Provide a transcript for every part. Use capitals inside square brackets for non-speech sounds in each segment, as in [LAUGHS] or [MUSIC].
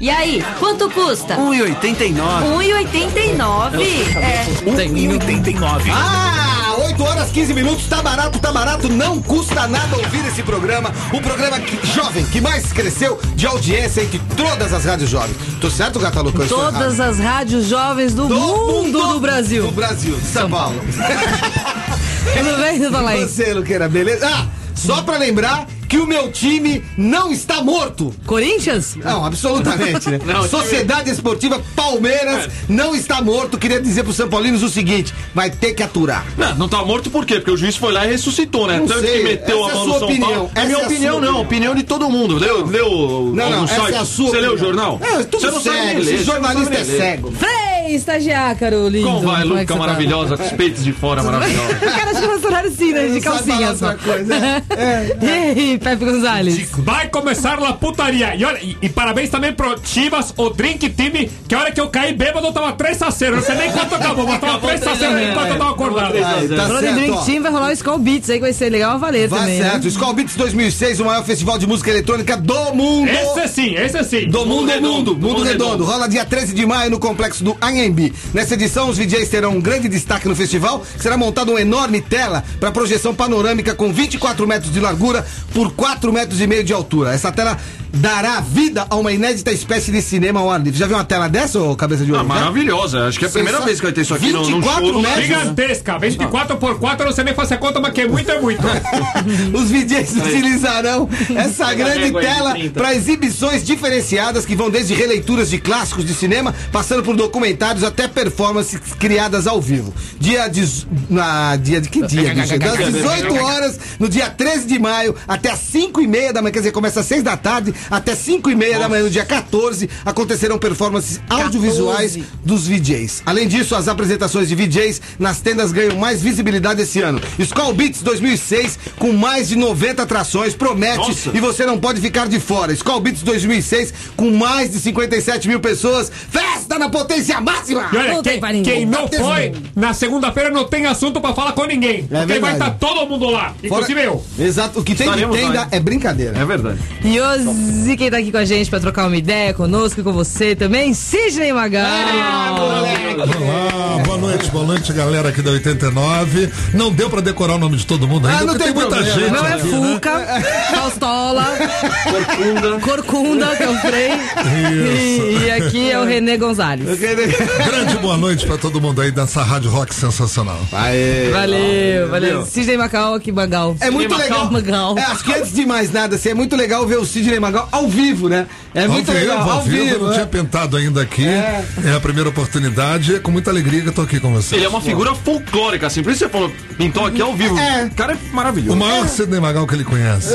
E aí, quanto custa? 1,89. 1,89? É. 1,89. Ah, 8 horas 15 minutos, tá barato, tá barato, não custa nada ouvir esse programa. O programa que- jovem que mais cresceu de audiência entre todas as rádios jovens. Tô certo, Gata errado. Todas as rádios jovens do, mundo do Brasil. Do Brasil, de São, Paulo. Tudo bem, Tudo aí? Você, Luqueira, beleza? Ah, só pra lembrar que o meu time não está morto. Corinthians? Não, absolutamente, né? [LAUGHS] Não, o time- Sociedade Esportiva Palmeiras não está morto. Queria dizer pro São Paulinos o seguinte: vai ter que aturar. Não, não tá morto por quê? Porque o juiz foi lá e ressuscitou, né? Não Tanto sei, que meteu essa a é a mão no sua São opinião, Paulo. essa É minha é opinião, sua não. opinião. Opinião de todo mundo. Leu, leu Não, não, no essa site? é a sua Você leu o opinião. jornal? É, tudo Você não sabe cego, ler, esse não jornalista é cego. Frei, estagiário lindo. Como vai, Como é Luca, você tá? maravilhosa, com os peitos de fora, maravilhosa. [LAUGHS] Cara de funcionário assim, né? De Não calcinha coisa, [LAUGHS] é. E aí, Pepe Gonzalez? Vai começar a putaria. E, olha, e, e parabéns também pro Chivas, o Drink Team, que a hora que eu caí bêbado eu tava 3 a 0 Não sei nem quanto acabou, mas tava 3 a 0 enquanto eu tava acordado. Aí, tá Falando em Drink ó. Team, vai rolar o Skull Beats aí, que vai ser legal a valer Vai também. certo. Né? Skull Beats 2006, o maior festival de música eletrônica do mundo. Esse sim, esse sim. Do mundo, Redondo, mundo, do mundo Mundo redondo. Redondo. Rola dia 13 de maio no complexo do AMB. Nessa edição, os DJs terão um grande destaque no festival, que será montada uma enorme tela para projeção panorâmica com 24 metros de largura por 4 metros e meio de altura. Essa tela dará vida a uma inédita espécie de cinema ao ar livre. Já viu uma tela dessa, ô cabeça de Ah, ouro? Já? maravilhosa. Acho que é a primeira Sensa- vez que vai ter isso aqui no, 24 show. no metros. Gigantesca, 24 por 4 eu não sei nem fazer conta, mas que é muito, é muito. [LAUGHS] Os DJs utilizarão essa grande tela 30. para exibições diferenciadas que vão desde releituras de clássicos de cinema, passando por documentários até performances criadas ao vivo. Dia de, na dia de que dia? bicho? Das [LAUGHS] 18 horas no dia 13 de maio até as 5 e meia da manhã, quer dizer, começa às 6 da tarde até 5 e meia da manhã no dia 14 acontecerão performances audiovisuais dos VJs. Além disso, as apresentações de VJs nas tendas ganham mais visibilidade esse ano. Skull Beats 2006 com mais de 90 atrações promete Nossa. e você não pode ficar de fora. Skull Beats 2006 com mais de 57 mil pessoas. Festa na potência máxima! E olha, quem, quem não foi, na segunda-feira não tem assunto pra falar com ninguém. porque vai estar todo mundo lá, inclusive eu. Exato, o que tem de Estaremos tenda lá, hein? é brincadeira. É verdade. E hoje, quem tá aqui com a gente pra trocar uma ideia conosco e com você também, Sidney Magal. Olá, boa noite, boa noite, galera aqui da 89. Não deu pra decorar o nome de todo mundo ainda, Ah, não porque tem tem muita problema. gente Não é aqui, né? Fuca, Faustola, Corcunda. Corcunda, que é o Frei. E, e aqui é o Renê Gonzalez. Grande boa noite pra todo mundo aí dessa rádio rock sensacional. Aê. Valeu, valeu. Sidney Magal aqui, Magal. É muito legal. Magal. É, acho que antes de mais nada, assim, é muito legal ver o Sidney Magal ao vivo, né? É muito ao vivo, legal. ao vivo, eu não né? tinha pintado ainda aqui. É. É. a primeira oportunidade. É com muita alegria que eu tô aqui com vocês. Ele é uma figura folclórica, assim. Por isso você falou, pintou aqui ao vivo. É. O cara é O maravilhoso. maior Sidney Magal que ele conhece.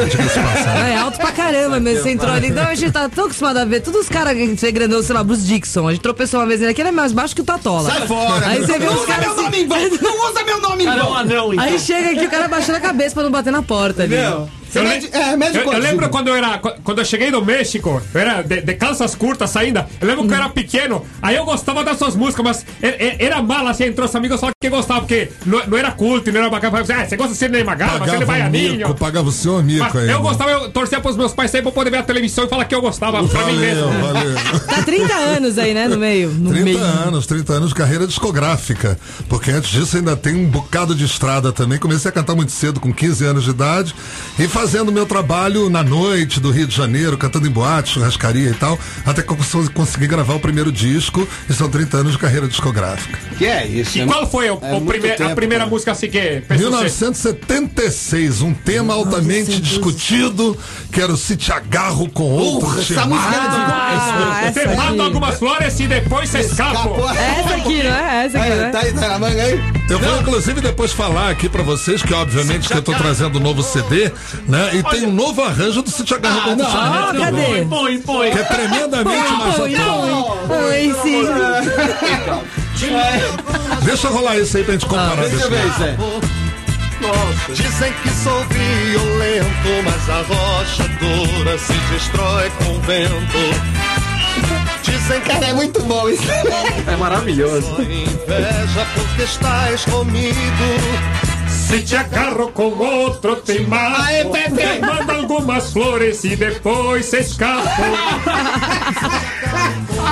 É alto pra caramba mesmo. Você entrou ali. Não, a gente tá tão acostumado a ver todos os caras que você grandão, sei lá, Bruce Dixon. A gente tropeçou uma vez nele aqui, ele é mais baixo que o Tatola. Sai fora. Aí você vê não os usa caras meu assim. nome em vão. Não usa meu nome em é vão. então. Aí chega aqui o cara baixando a cabeça pra não bater na porta ali. Meu, Você Eu, mede, le- é, mede eu- eu lembro quando eu era quando eu cheguei do México, eu era de, de calças curtas ainda. Eu lembro que eu era pequeno, aí eu gostava das suas músicas, mas era, era- mala assim, entrou os amigos só que gostava, porque não, não era culto, não era bacana. Falava assim, ah, você gosta de Sidney Magal, mas ele Pagava vai a ninho. pagava o seu Mas aí. eu gostava, eu torcia pros meus pais sair pra poder ver a televisão e falar que eu gostava pra mim mesmo. Valeu, valeu. [LAUGHS] Tá 30 anos aí, né? No meio. No 30 meio. anos, 30 anos de carreira discográfica. Porque antes disso ainda tem um bocado de estrada também. Comecei a cantar muito cedo, com 15 anos de idade, e fazendo meu trabalho na noite do Rio de Janeiro, cantando em boate, churrascaria e tal, até que eu cons- consegui gravar o primeiro disco, e são 30 anos de carreira discográfica. Que é isso? E né? qual foi o, É o primeir- a tempo, primeira cara. música assim que fez sucesso? 1976, um tema altamente discutido, que era o Se Te Agarro com Outro Porra, essa música Ah, Você essa manda aqui. algumas flores e depois você escapa. Essa aqui, não é? Essa aqui, né? tá aí, tá na manga aí? Eu vou inclusive depois falar aqui pra vocês que obviamente que eu tô trazendo um novo CD, né? E tem um novo arranjo do Agarro com Outro Te Amar. Ah, cadê? Põe, põe. Que é tremendamente mais atual. oi. Oi, sim. Deixa rolar isso aí pra gente comparar. Deixa eu ver isso aí. Dizem que sou violento, mas a rocha dura se destrói com o vento. Dizem que Cara, é muito bom isso. É maravilhoso. sou inveja porque estás comigo. Se te agarro com outro, te mato. Aê, Pepe! Manda algumas flores e depois se escapa.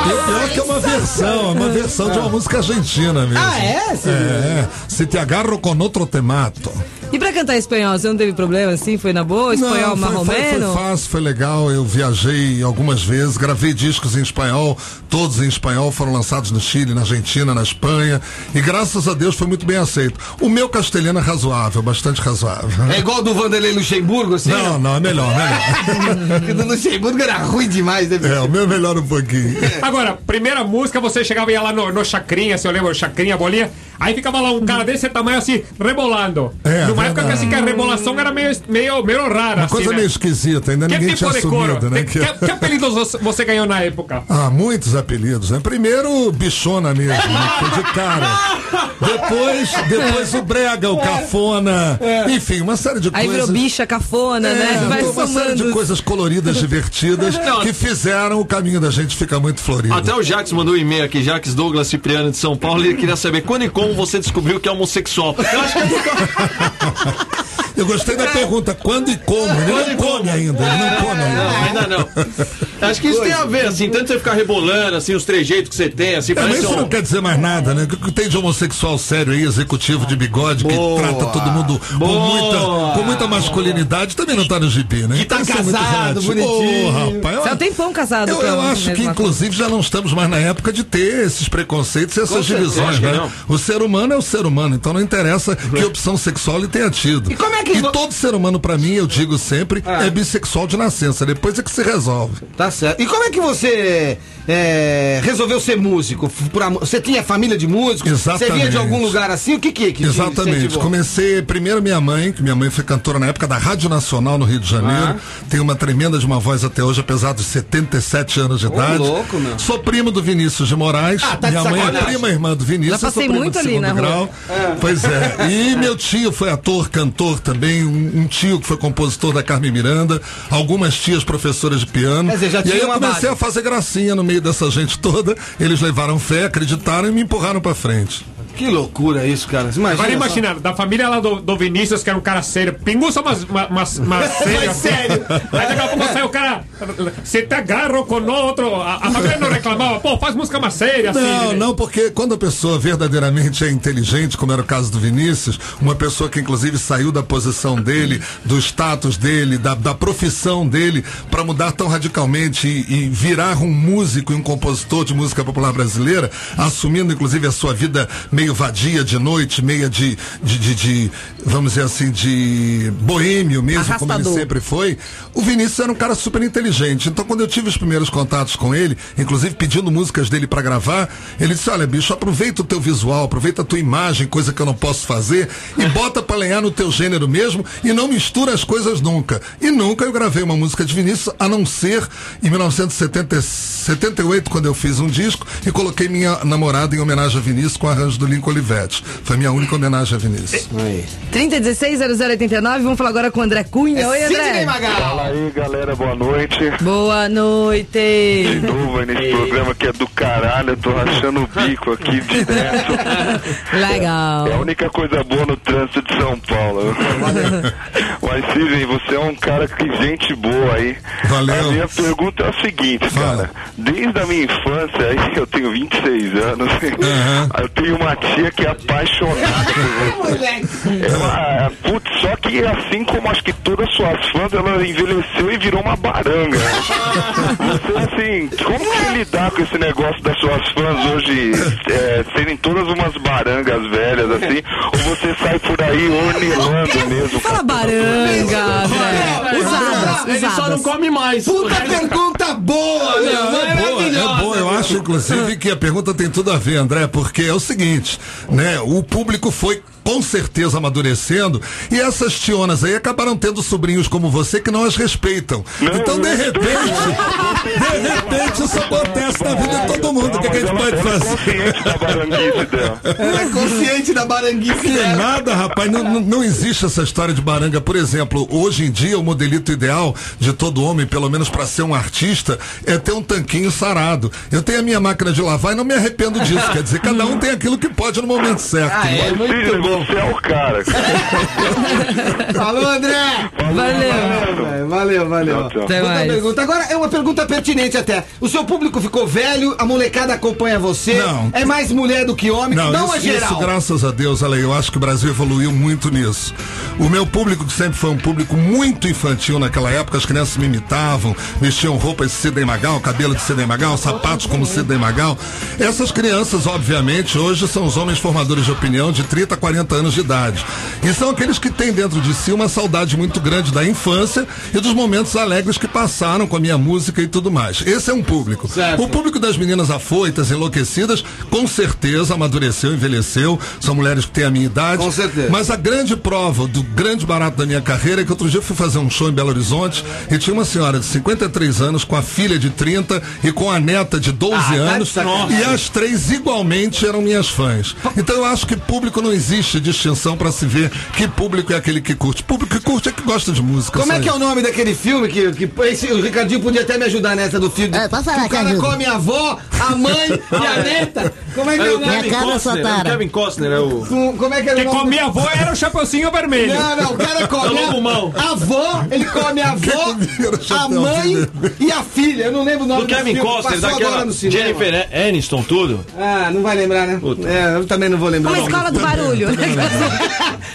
O pior que é uma versão, é uma versão de uma música argentina mesmo. Ah, é? Sim. É, se te agarro com outro te mato. E pra cantar espanhol, você não teve problema assim? Foi na boa? Espanhol Não, foi, foi, marromeno? foi fácil, foi legal. Eu viajei algumas vezes, gravei discos em espanhol, todos em espanhol, foram lançados no Chile, na Argentina, na Espanha. E graças a Deus foi muito bem aceito. O meu castelhano é razoável, bastante razoável. É igual do Vanderlei Luxemburgo, assim? Não, não, é melhor, melhor. [LAUGHS] Porque do Luxemburgo era ruim demais, né? É, o meu melhora um pouquinho. Agora, primeira música, você chegava e ia lá no, no Chacrinha, se eu lembro, Chacrinha, bolinha. Aí ficava lá um cara desse tamanho assim, rebolando. É, Numa época que, assim, que a rebolação era meio, meio, meio rara. Uma assim, coisa né? meio esquisita, ainda Que ninguém tipo tinha assumido, né? Que, que, que apelidos você- ganhou na época? Ah, muitos apelidos, né? Primeiro, bichona mesmo, né? Foi de cara. Depois, depois o brega, o cafona. Enfim, uma série de Aí virou coisas. bicha, cafona, né? É, Vai uma série de somando. coisas coloridas, divertidas, que fizeram o caminho da gente ficar muito florido. Até o Jax mandou um e-mail aqui, Jax Douglas Cipriano de São Paulo, e ele queria saber quando e como você descobriu que é homossexual. Eu acho que é [LAUGHS] Eu gostei da pergunta, quando e como? Ele Quando não e come como? ainda, ele não come Não, ainda. ainda não. Acho que isso tem a ver, assim, tanto você ficar rebolando, assim, os trejeitos que você tem, assim, É, mas isso não um... quer dizer mais nada, né? O que tem de homossexual sério aí, executivo de bigode, Boa. que trata todo mundo com Boa. muita, com muita masculinidade, também não tá no gibi, né? Que tá Isso é muito casado, bonitinho. Ô, rapaz, Você é olha, um tempão casado Eu, com eu acho que, mesma inclusive, já não estamos mais na época de ter esses preconceitos e essas certeza, divisões, né? não. O ser humano é o ser humano, então não interessa que opção sexual ele tenha tido. E como é que E vo- todo ser humano, pra mim, eu digo sempre, Ah. é bissexual de nascença. Depois é que se resolve. Tá certo. E como é que você é, resolveu ser músico? Você tinha família de músicos? Você vinha de Exatamente. algum lugar assim? O que que, que te Exatamente. Comecei primeiro minha mãe, que minha mãe foi cantora na época da Rádio Nacional no Rio de Janeiro. Tem uma tremenda de uma voz até hoje, apesar dos 77 anos de Ô, idade. louco, meu. Sou primo do Vinícius de Moraes. Ah, tá de minha mãe é prima irmã do Vinícius. Já passei eu sou primo muito de ali grau. Pois é. E meu tio foi ator, cantor também. Um, um tio que foi compositor da Carmen Miranda. Algumas tias professoras de piano. Quer dizer, já e aí eu comecei base. a fazer gracinha no meio dessa gente toda. Eles levaram fé, acreditaram e me empurraram pra frente. Que loucura isso, cara. Você Imagina Agora só. imagina, da família lá do, do Vinícius, que era um cara sério, pinguça umas, uma- umas, umas [LAUGHS] sério. assim. sério. Aí daqui a pouco sai o cara, se te agarro com outro. A, a família não reclamava, pô, faz música mais séria, assim. Não, né? não, porque quando a pessoa verdadeiramente é inteligente, como era o caso do Vinícius, uma pessoa que inclusive saiu da posição dele, do status dele, da, da profissão dele, para mudar tão radicalmente e, e virar um músico e um compositor de música popular brasileira, assumindo inclusive a sua vida meio vadia de noite, meia de, de, de- de, vamos dizer assim, de boêmio mesmo, como ele Arrastador. sempre foi, o Vinícius era um cara super inteligente. Então, quando eu tive os primeiros contatos com ele, inclusive pedindo músicas dele pra gravar, ele disse: Olha, bicho, aproveita o teu visual, aproveita a tua imagem, coisa que eu não posso fazer, e bota pra lenhar no teu gênero mesmo e não mistura as coisas nunca. E nunca eu gravei uma música de Vinícius, a não ser em 1978, quando eu fiz um disco e coloquei minha namorada em homenagem a Vinícius com arranjo do Lincoln Olivetti. Foi minha única homenagem a Vinícius. Aí. 3016-0089, vamos falar agora com o André Cunha. Oi, Sidney André. Magal. Fala aí, galera, boa noite. Boa De noite. novo aí nesse programa que é do caralho, eu tô rachando o bico aqui direto. [LAUGHS] Legal. É a única coisa boa no trânsito de São Paulo. [LAUGHS] Mas, Sidney, você é um cara que gente boa aí. Valeu. A minha pergunta é a seguinte, Fala. cara. Desde a minha infância, aí eu tenho 26 anos, Aham. eu tenho uma tia que é apaixonada por [LAUGHS] você. Ela, putz, só que assim como acho que todas as suas fãs, ela envelheceu e virou uma baranga. Você, assim, como que você lidar com esse negócio das suas fãs hoje é, serem todas umas barangas velhas, assim? Ou você sai por aí ornelando mesmo? Fala baranga, André. Usadas, Ele só não usadas. come mais. Puta pergunta boa, meu. É boa, é boa. Eu acho, inclusive, que a pergunta tem tudo a ver, André, porque é o seguinte, né? O público foi com certeza amadurecendo e essas tionas aí acabaram tendo sobrinhos como você que não as respeitam. Não, então, de não. repente, de repente isso acontece na vida de todo mundo. O que, que a gente pode é fazer? consciente da baranguice dela. Ela é consciente da baranguice Que dela. nada, rapaz, não, não, existe essa história de baranga. Por exemplo, hoje em dia o modelito ideal de todo homem, pelo menos para ser um artista, é ter um tanquinho sarado. Eu tenho a minha máquina de lavar e não me arrependo disso. Quer dizer, cada um tem aquilo que pode no momento certo. Ah, é muito bom. Você é o cara. [LAUGHS] Falou, André! Valeu. Valeu, valeu. Tchau, tchau. Até Outra pergunta. Agora é uma pergunta pertinente até. O seu público ficou velho, a molecada acompanha você, Não. é mais mulher do que homem, não, Não, é isso, geral. isso, graças a Deus, Ale, eu acho que o Brasil evoluiu muito nisso. O meu público, que sempre foi um público muito infantil naquela época, as crianças me imitavam, vestiam roupas de Sidney Magal, cabelo de Sidney Magal, sapatos como Sidney Magal. Essas crianças, obviamente, hoje são os homens formadores de opinião de 30 a 40 anos de idade. E são aqueles que têm dentro de si uma saudade muito grande da infância e dos momentos alegres que passaram com a minha música e tudo mais. Esse é um público. Certo. O público das meninas afoitas, enlouquecidas, com certeza amadureceu, envelheceu. São mulheres que têm a minha idade. Com certeza. Mas a grande prova do grande barato da minha carreira é que outro dia eu fui fazer um show em Belo Horizonte e tinha uma senhora de 53 anos com a filha de 30 e com a neta de 12 Ah, tá anos. E as três igualmente eram minhas fãs. Então eu acho que público não existe distinção para se ver que público é aquele que curte. Público que curte é que gosta de música. Como é que é o nome daquele filme que, que esse, o Ricardinho podia até me ajudar nessa do filme? É, pode falar que o cara ajuda. come a avó, a mãe [LAUGHS] e a neta. Como é que é, É o nome? Minha Kevin cara, Costner, é o. Kevin Costner, é o... Com- Como é que é o Quem comia avó era o Chapeuzinho Vermelho. Não, não, o cara come [LAUGHS] É o Lobumão. a avó, ele come a [LAUGHS] avó, a mãe e a filha. Eu não lembro o nome Do Kevin filme, Costner, daquela. Jennifer Aniston, tudo. Ah, não vai lembrar, né? Puta. É, eu também não vou lembrar. Uma escola do barulho.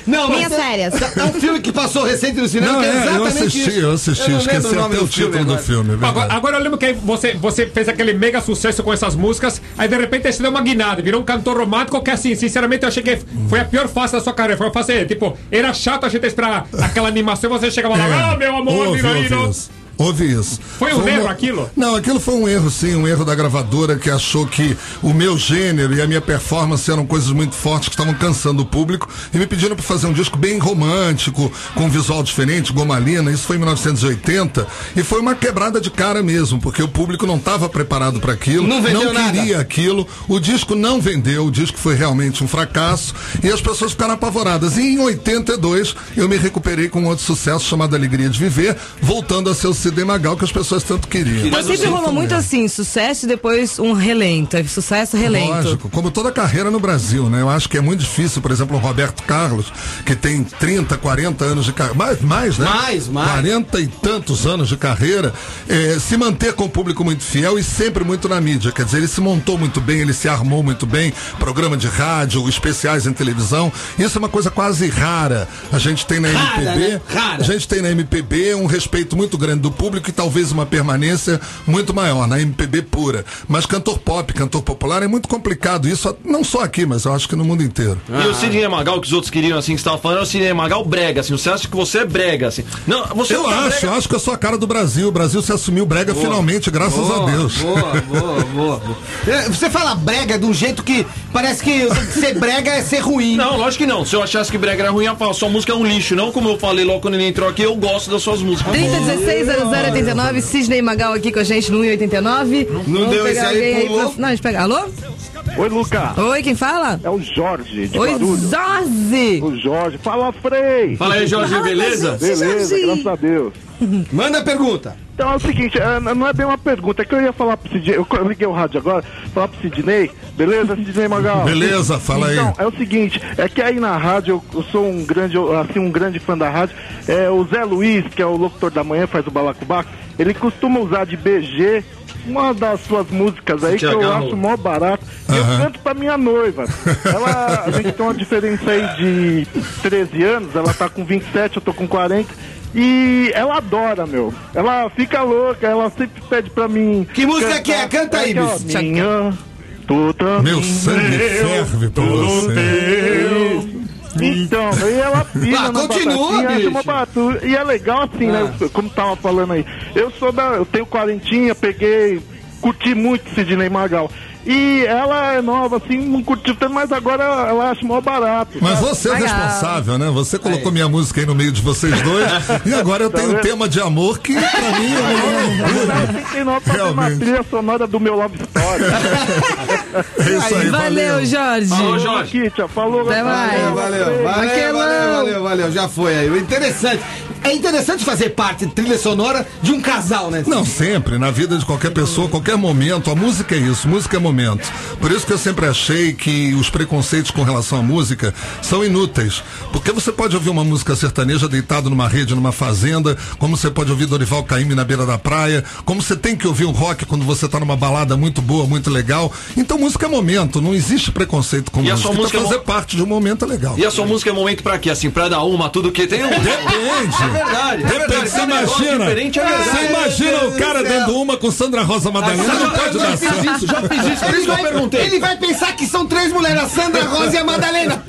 Não, Minhas mas é- férias. É um filme que passou recente no cinema, Não, que é é, eu assisti, isso. eu assisti. lembro Esqueci o nome até o do título do agora. filme. é. Agora, agora eu lembro que você, você fez aquele mega sucesso com essas músicas, aí de repente você deu uma guinada, virou um cantor romântico que assim, sinceramente eu achei que foi a pior fase da sua carreira. Foi uma fase, tipo, era chato a gente esperar aquela animação, você chegava lá, ah, meu amor, Houve, vira aí, não. Houve isso. Foi um erro aquilo? Não, aquilo foi um erro, sim, um erro da gravadora que achou que o meu gênero e a minha performance eram coisas muito fortes que estavam cansando o público e me pediram para fazer um disco bem romântico, com um visual diferente, gomalina. Isso foi em 1980 e foi uma quebrada de cara mesmo, porque o público não estava preparado para aquilo, Não vendeu queria nada. aquilo. O disco não vendeu, o disco foi realmente um fracasso e as pessoas ficaram apavoradas. E em 82 eu me recuperei com um outro sucesso chamado Alegria de Viver, voltando a ser o CD Magal que as pessoas tanto queriam. Então sempre rolou muito assim, sucesso e depois um relento. é Sucesso, relento. Lógico, como toda carreira no Brasil, né? Eu acho que é muito difícil, por exemplo, o Roberto Carlos, que tem 30, 40 anos de carreira, mais, mais, né? Mais, mais. 40 e tantos anos de carreira, eh, se manter com o público muito fiel e sempre muito na mídia. Quer dizer, ele se montou muito bem, ele se armou muito bem, programa de rádio, especiais em televisão. Isso é uma coisa quase rara. A gente tem na Rara, MPB, né? Rara. a gente tem na MPB um respeito muito grande do público e talvez uma permanência muito maior, na MPB pura. Mas cantor pop, cantor popular é muito complicado. Isso não só aqui, mas eu acho que no mundo inteiro. E o Sidney Magal, que os outros queriam, assim, que você tava falando, é o Sidney Magal brega, assim. Você acha que você é brega, assim. Não, você Eu não tá acho, brega. eu acho que eu sou a cara do Brasil. O Brasil se assumiu brega finalmente, graças Boa, a Deus. Boa, boa, boa. É, Você fala brega de um jeito que parece que ser brega é ser ruim. Não, lógico que não. Se eu achasse que brega era ruim, eu falo, sua música é um lixo. Não como eu falei logo quando ele entrou aqui, eu gosto das suas músicas. 3016-0089, Sidney Magal aqui com a gente no 189. Não Vamos deu pegar esse aí, pulou. pra- Não, a gente pega. Alô? Oi, Luca. Oi, quem fala? É o Jorge, de Oi, Guarulhos. Zorzi! O Jorge. Fala, Frei. Fala aí, Jorge, Fala, beleza? gente. Beleza, Jorge. graças a Deus. [LAUGHS] Manda a pergunta. Então é o seguinte, é, não é bem uma pergunta, é que eu ia falar pro Sidney, eu liguei o rádio agora, falar pro Sidney, beleza, Sidney Magal? Beleza, fala aí. Então, é o seguinte, é que aí na rádio, eu, eu sou um grande, assim, um grande fã da rádio, é o Zé Luiz, que é o locutor da manhã, faz o balacobaco, ele costuma usar de BG uma das suas músicas aí que eu agarrou. acho mó barato. E eu canto pra minha noiva. Ela, a gente tem uma diferença aí de 13 anos, ela tá com 27, eu tô com 40. E ela adora, meu. Ela fica louca, ela sempre pede pra mim. Que música cantar. que é? Canta aí, bicho. Minha. Meu sangue ferve por você. Então, aí ela [LAUGHS] pisa Ah, na continua, batatinha, uma batu- E é legal assim, né? Como tava falando aí. Eu sou da. Eu tenho quarentinha, peguei, curti muito Sidney Magal. E ela é nova, assim, não curtiu tanto, mas agora ela acha mó barato. Mas você é responsável, né? Você colocou minha música aí no meio de vocês dois. e agora eu tenho um tema de amor que, pra mim, é uma Realmente. trilha sonora do meu Love Story. é isso aí. Valeu, Jorge. Falou, Jorge. Falou, Até mais. Valeu, valeu, valeu, valeu, valeu, valeu, já foi aí. O interessante. É interessante fazer parte trilha sonora de um casal, né? Não, sempre. Na vida de qualquer pessoa, qualquer momento. A música é isso. Música é momento. Por isso que eu sempre achei que os preconceitos com relação à música são inúteis. Porque você pode ouvir uma música sertaneja deitado numa rede, numa fazenda, como você pode ouvir Dorival Caymmi na beira da praia, como você tem que ouvir um rock quando você está numa balada muito boa, muito legal. Então música é momento. Não existe preconceito com E a música. sua música é então, fazer mo- parte de um momento é legal. E a sua música é momento pra quê? Assim, pra dar uma, tudo que tem um. Depende. É verdade. É Depende, verdade. você imagina. é verdade. Você imagina o cara dando uma com Sandra Rosa Madalena, não pode dar certo. isso, já fiz isso, por isso que eu perguntei. Ele vai pensar que são três mulheres, a Sandra Rosa e a Madalena. [LAUGHS]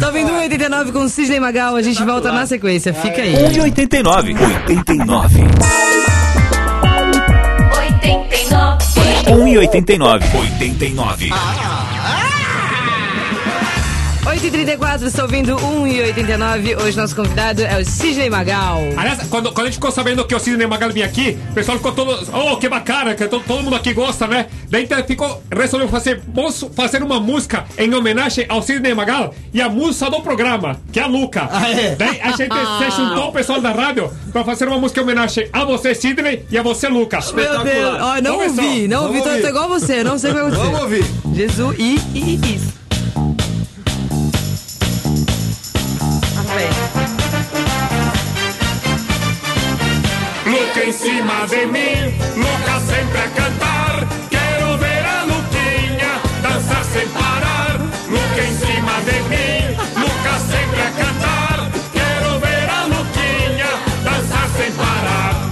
Tá ouvindo 189 com Sidney Magal, a gente volta na sequência. Fica aí. 1,89. 89. 89. 1,89. 89. 8h34, estou ouvindo 1h89. Hoje nosso convidado é o Sidney Magal. Aliás, quando, quando a gente ficou sabendo que o Sidney Magal vinha aqui, o pessoal ficou todo. Oh, que bacana, que todo, todo mundo aqui gosta, né? Daí então ficou, resolveu fazer, fazer uma música em homenagem ao Sidney Magal e a música do programa, que é a Luca. Ah, é? Daí a gente [LAUGHS] se juntou o pessoal da rádio pra fazer uma música em homenagem a você, Sidney, e a você, Luca. Meu Deus, ó, não ouvi, não ouvi, tô, tô igual você, não sei o que vai acontecer. Vamos ouvir. Jesus e, e, e cima de mim, Luca sempre a cantar. Quero ver a Luquinha dançar sem parar. Luca em cima de mim, Luca sempre a cantar. Quero ver a Luquinha dançar sem parar.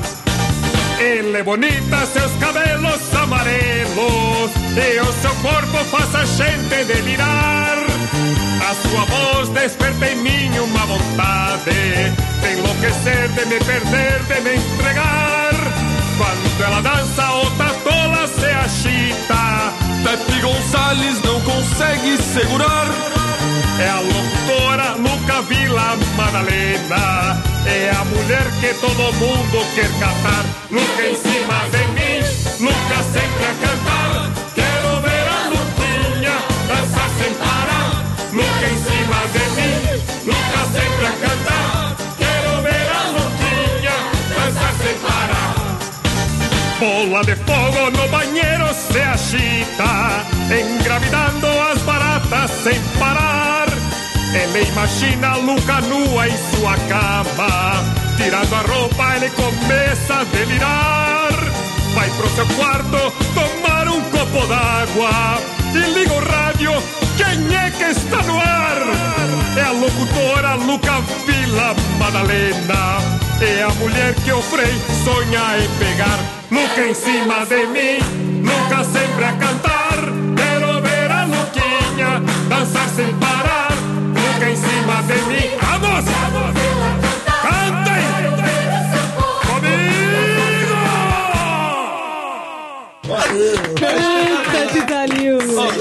Ela é bonita, seus cabelos amarelos E o seu corpo faz a gente delirar A sua voz desperta em mim uma vontade De enlouquecer, de me perder, de me entregar ela dança, outra tola se agita Pepe Gonçalves não consegue segurar. É a locutora Luca Vila Madalena. É a mulher que todo mundo quer catar. Luca em cima de mim, Luca sempre a cantar. Quero ver a Luquinha dançar sem parar. Luca em cima de mim, Luca sempre a cantar. Bola de fogo no banheiro se agita, engravidando as baratas sem parar. Ele imagina a Luca nua em sua cama, tirando a roupa ele começa a delirar. Vai pro seu quarto tomar um copo d'água e liga o rádio. Quem é que está no ar? É a locutora Luca Vila Madalena. É a mulher que o Frei sonha em pegar. Luca em cima de mim, Luca sempre a cantar. Quero ver a Luquinha dançar sem parar. Luca em cima de mim, vamos! Cantem! Eita, que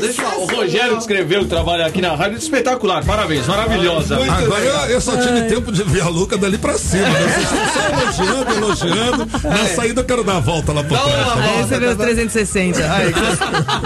deixa eu- o Rogério que escreveu que trabalha aqui na rádio, espetacular, parabéns, maravilhosa. Agora eu, eu só tive tempo de ver a Luca dali pra cima. Né? Vocês estão só elogiando, elogiando. Na saída eu quero dar a volta lá por trás. Aí você vê os 360. Aí,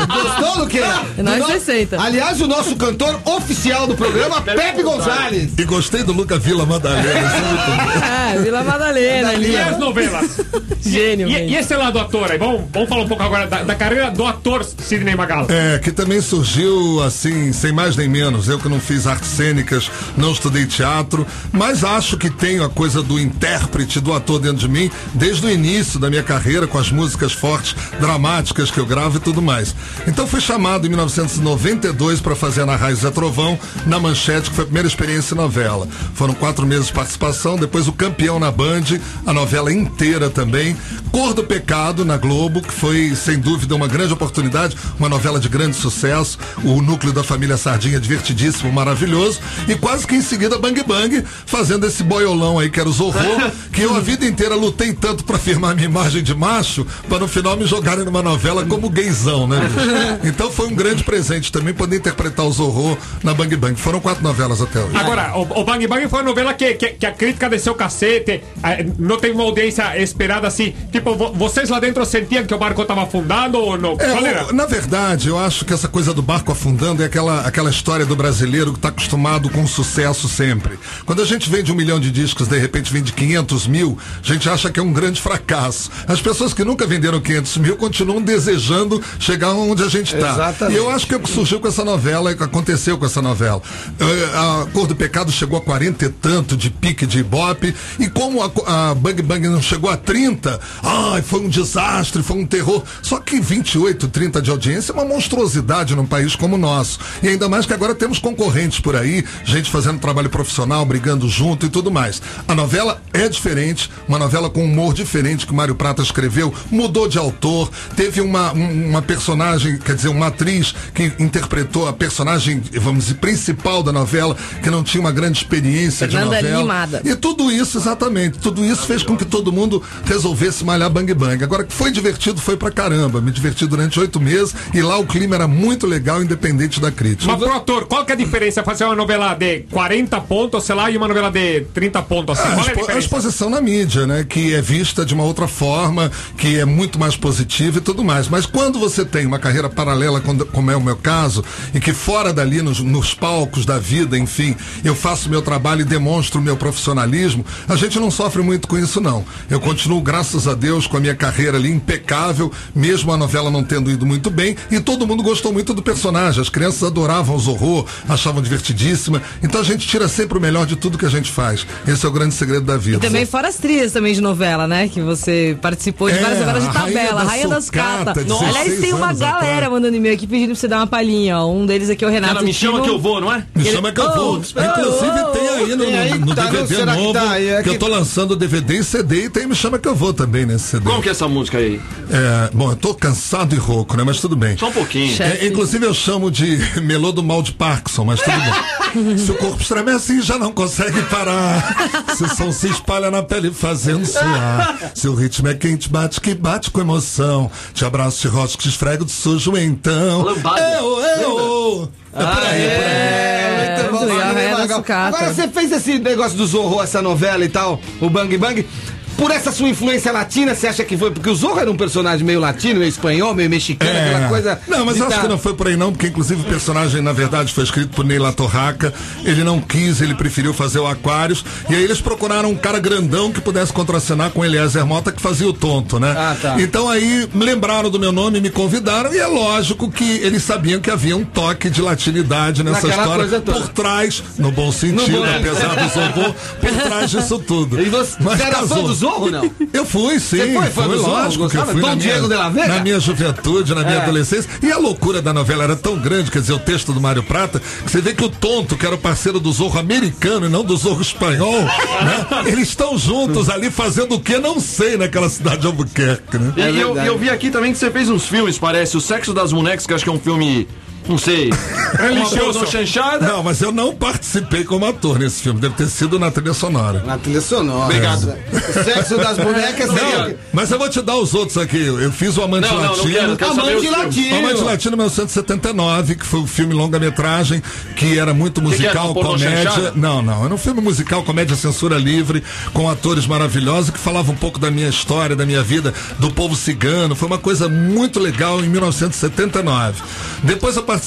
gostou, Luqueira? Nós Do no- 60. Aliás, o nosso cantor oficial do programa, Pepe Gonzalez. E gostei do Luca Vila Madalena. [LAUGHS] é. Ah, Vila Madalena ali, E as novelas? Gênio, E, mesmo. e esse lado ator aí? Vamos, vamos falar um pouco agora da, da carreira do ator Sidney Magal. É, que também surgiu assim, sem mais nem menos. Eu que não fiz artes cênicas, não estudei teatro, mas acho que tenho a coisa do intérprete, do ator dentro de mim, desde o início da minha carreira, com as músicas fortes, dramáticas que eu gravo e tudo mais. Então fui chamado em 1992 para fazer na Raiz Zé Trovão, na Manchete, que foi a primeira experiência em novela. Foram quatro meses de participação, depois o Campeão na Band, a novela inteira também. Cor do Pecado na Globo, que foi sem dúvida uma grande oportunidade, uma novela de grande sucesso. O núcleo da família Sardinha divertidíssimo, maravilhoso. E quase que em seguida Bang Bang, fazendo esse boiolão aí que era o Zorro, que eu a vida inteira carreira lutei tanto pra firmar minha imagem de macho, pra no final me jogarem numa novela como gaysão, né, bicho? [LAUGHS] Então foi um grande presente também poder interpretar o Zorro na Bang Bang. Foram quatro novelas até hoje. Agora, o, o Bang Bang foi uma novela que, que, que a crítica desceu o cacete, eh, não teve uma audiência esperada assim. Tipo, vo- vocês lá dentro sentiam que o barco tava afundando ou não? É, Qual era? o- na verdade, eu acho que essa coisa do barco afundando é aquela, aquela história do brasileiro que está acostumado com sucesso sempre. Quando a gente vende um milhão de discos, de repente vende 500 mil, a gente acha que é um grande fracasso. As pessoas que nunca venderam 500 mil continuam desejando chegar onde a gente está. E eu acho que é o que surgiu com essa novela, que aconteceu com essa novela. Eh, A Cor do Pecado chegou a 40 e tanto de pique de ibope, e como a, a Bang Bang não chegou a 30, ai, foi um desastre, foi um terror. Só que 28, 30 de audiência é uma monstruosidade num país como o nosso. E ainda mais que agora temos concorrentes por aí, gente fazendo trabalho profissional, brigando junto e tudo mais. A novela é diferente, uma novela com humor diferente que o Mário Prata escreveu, mudou de autor, teve uma, um- uma personagem, quer dizer, uma atriz que interpretou a personagem, vamos dizer, principal da novela, que não tinha uma grande experiência Fernanda de novela. Limada. E tudo isso, exatamente, tudo isso fez com que todo mundo resolvesse malhar Bang Bang. Agora, que foi divertido, foi pra caramba. Me diverti durante oito meses e lá o clima era muito legal, independente da crítica. Mas pro ator, qual que é a diferença fazer uma novela de 40 pontos, sei lá, e uma novela de 30 pontos? Assim? É a expo- a exposição na mídia, né? Que é vista de uma outra forma, que é muito mais positiva e tudo mais. Mas quando você tem uma carreira paralela, como é o meu caso, e que fora dali, nos, nos palcos da vida, enfim, eu faço meu trabalho e demonstro o meu profissionalismo, a gente não sofre muito com isso, não. Eu continuo, graças a Deus, com a minha carreira ali impecável, mesmo a novela não tendo ido muito bem, e todo mundo gostou muito do personagem. As crianças adoravam o Zorro, achavam divertidíssima. Então a gente tira sempre o melhor de tudo que a gente faz. Esse é o grande segredo da vida. E também fora as trilhas também de novela, né? Que você participou de É, várias novelas de Rainha tabela, da Rainha da Sucata, Sucata. 16 Aliás, tem uma galera atrás. mandando e-mail aqui pedindo pra você dar uma palhinha, ó. Um deles aqui é o Renato. Ela me chama Tino. que eu vou, não é? Me Ele- chama que eu Oh, vou. oh, Inclusive oh, tem aí no, aí, no tá, DVD será que novo tá? É que que- eu tô lançando DVD e CD e tem Me Chama Que Eu Vou também nesse CD. Como que é essa música aí? É, bom, eu tô cansado e rouco, né? Mas tudo bem. Só um pouquinho. É, inclusive eu chamo de [LAUGHS] melô do mal de Parkinson, mas tudo bem. [LAUGHS] Se o corpo estremece, já não consegue parar. [LAUGHS] Se o som se espalha na pele fazendo suar. Se o ritmo é quente, bate que bate com emoção. Te abraço, te rosco, te esfrego de sujo então. Lambada. Eu, eu. É por aí, é por aí. É, muito bom. Agora você fez esse negócio do Zorro, essa novela e tal, o Bang Bang. Por essa sua influência latina, você acha que foi? Porque o Zorro era um personagem meio latino, meio espanhol, meio mexicano, É. aquela coisa. Não, mas eu acho tá- que não foi por aí não, porque inclusive o personagem, na verdade, foi escrito por Neila Torraca. Ele não quis, ele preferiu fazer o Aquários. E aí eles procuraram um cara grandão que pudesse contracenar com Eliezer Mota, que fazia o tonto, né? Ah, tá. Então aí lembraram do meu nome, me convidaram, e é lógico que eles sabiam que havia um toque de latinidade nessa Naquela história. Por trás, no bom sentido, bom- apesar do Zorro, por trás disso tudo. E você, Mas era fã casou. do Zorro, não? Eu fui, sim. Você foi fã do Zorro? lógico que eu fui Dom na minha, Diego de la Vega? na minha juventude, na minha É. adolescência. E a loucura da novela era tão grande, quer dizer, o texto do Mário Prata, que você vê que o tonto, que era o parceiro do Zorro americano e não do Zorro espanhol, [LAUGHS] né? Eles estão juntos ali fazendo o que? Não sei, naquela cidade de Albuquerque, né? E É eu, verdade. eu vi aqui também que você fez uns filmes, parece. O Sexo das Bonecas, que acho que é um filme. Não sei. Uma Religioso. pornô chanchada. Não, mas eu não participei como ator nesse filme, deve ter sido na trilha sonora. Na trilha sonora. Obrigado. O sexo das bonecas seria. Mas eu vou te dar os outros aqui. Eu fiz o Amante Não, não, não Latino. quero, quero Amante latino. Amante Latino 1979, que foi um filme longa-metragem, que era muito que era, musical, uma pornô comédia. chanchada? Não, não. Era um filme musical, comédia, censura livre, com atores maravilhosos, que falava um pouco da minha história, da minha vida, do povo cigano. Foi uma coisa muito legal em 1979. Depois eu participei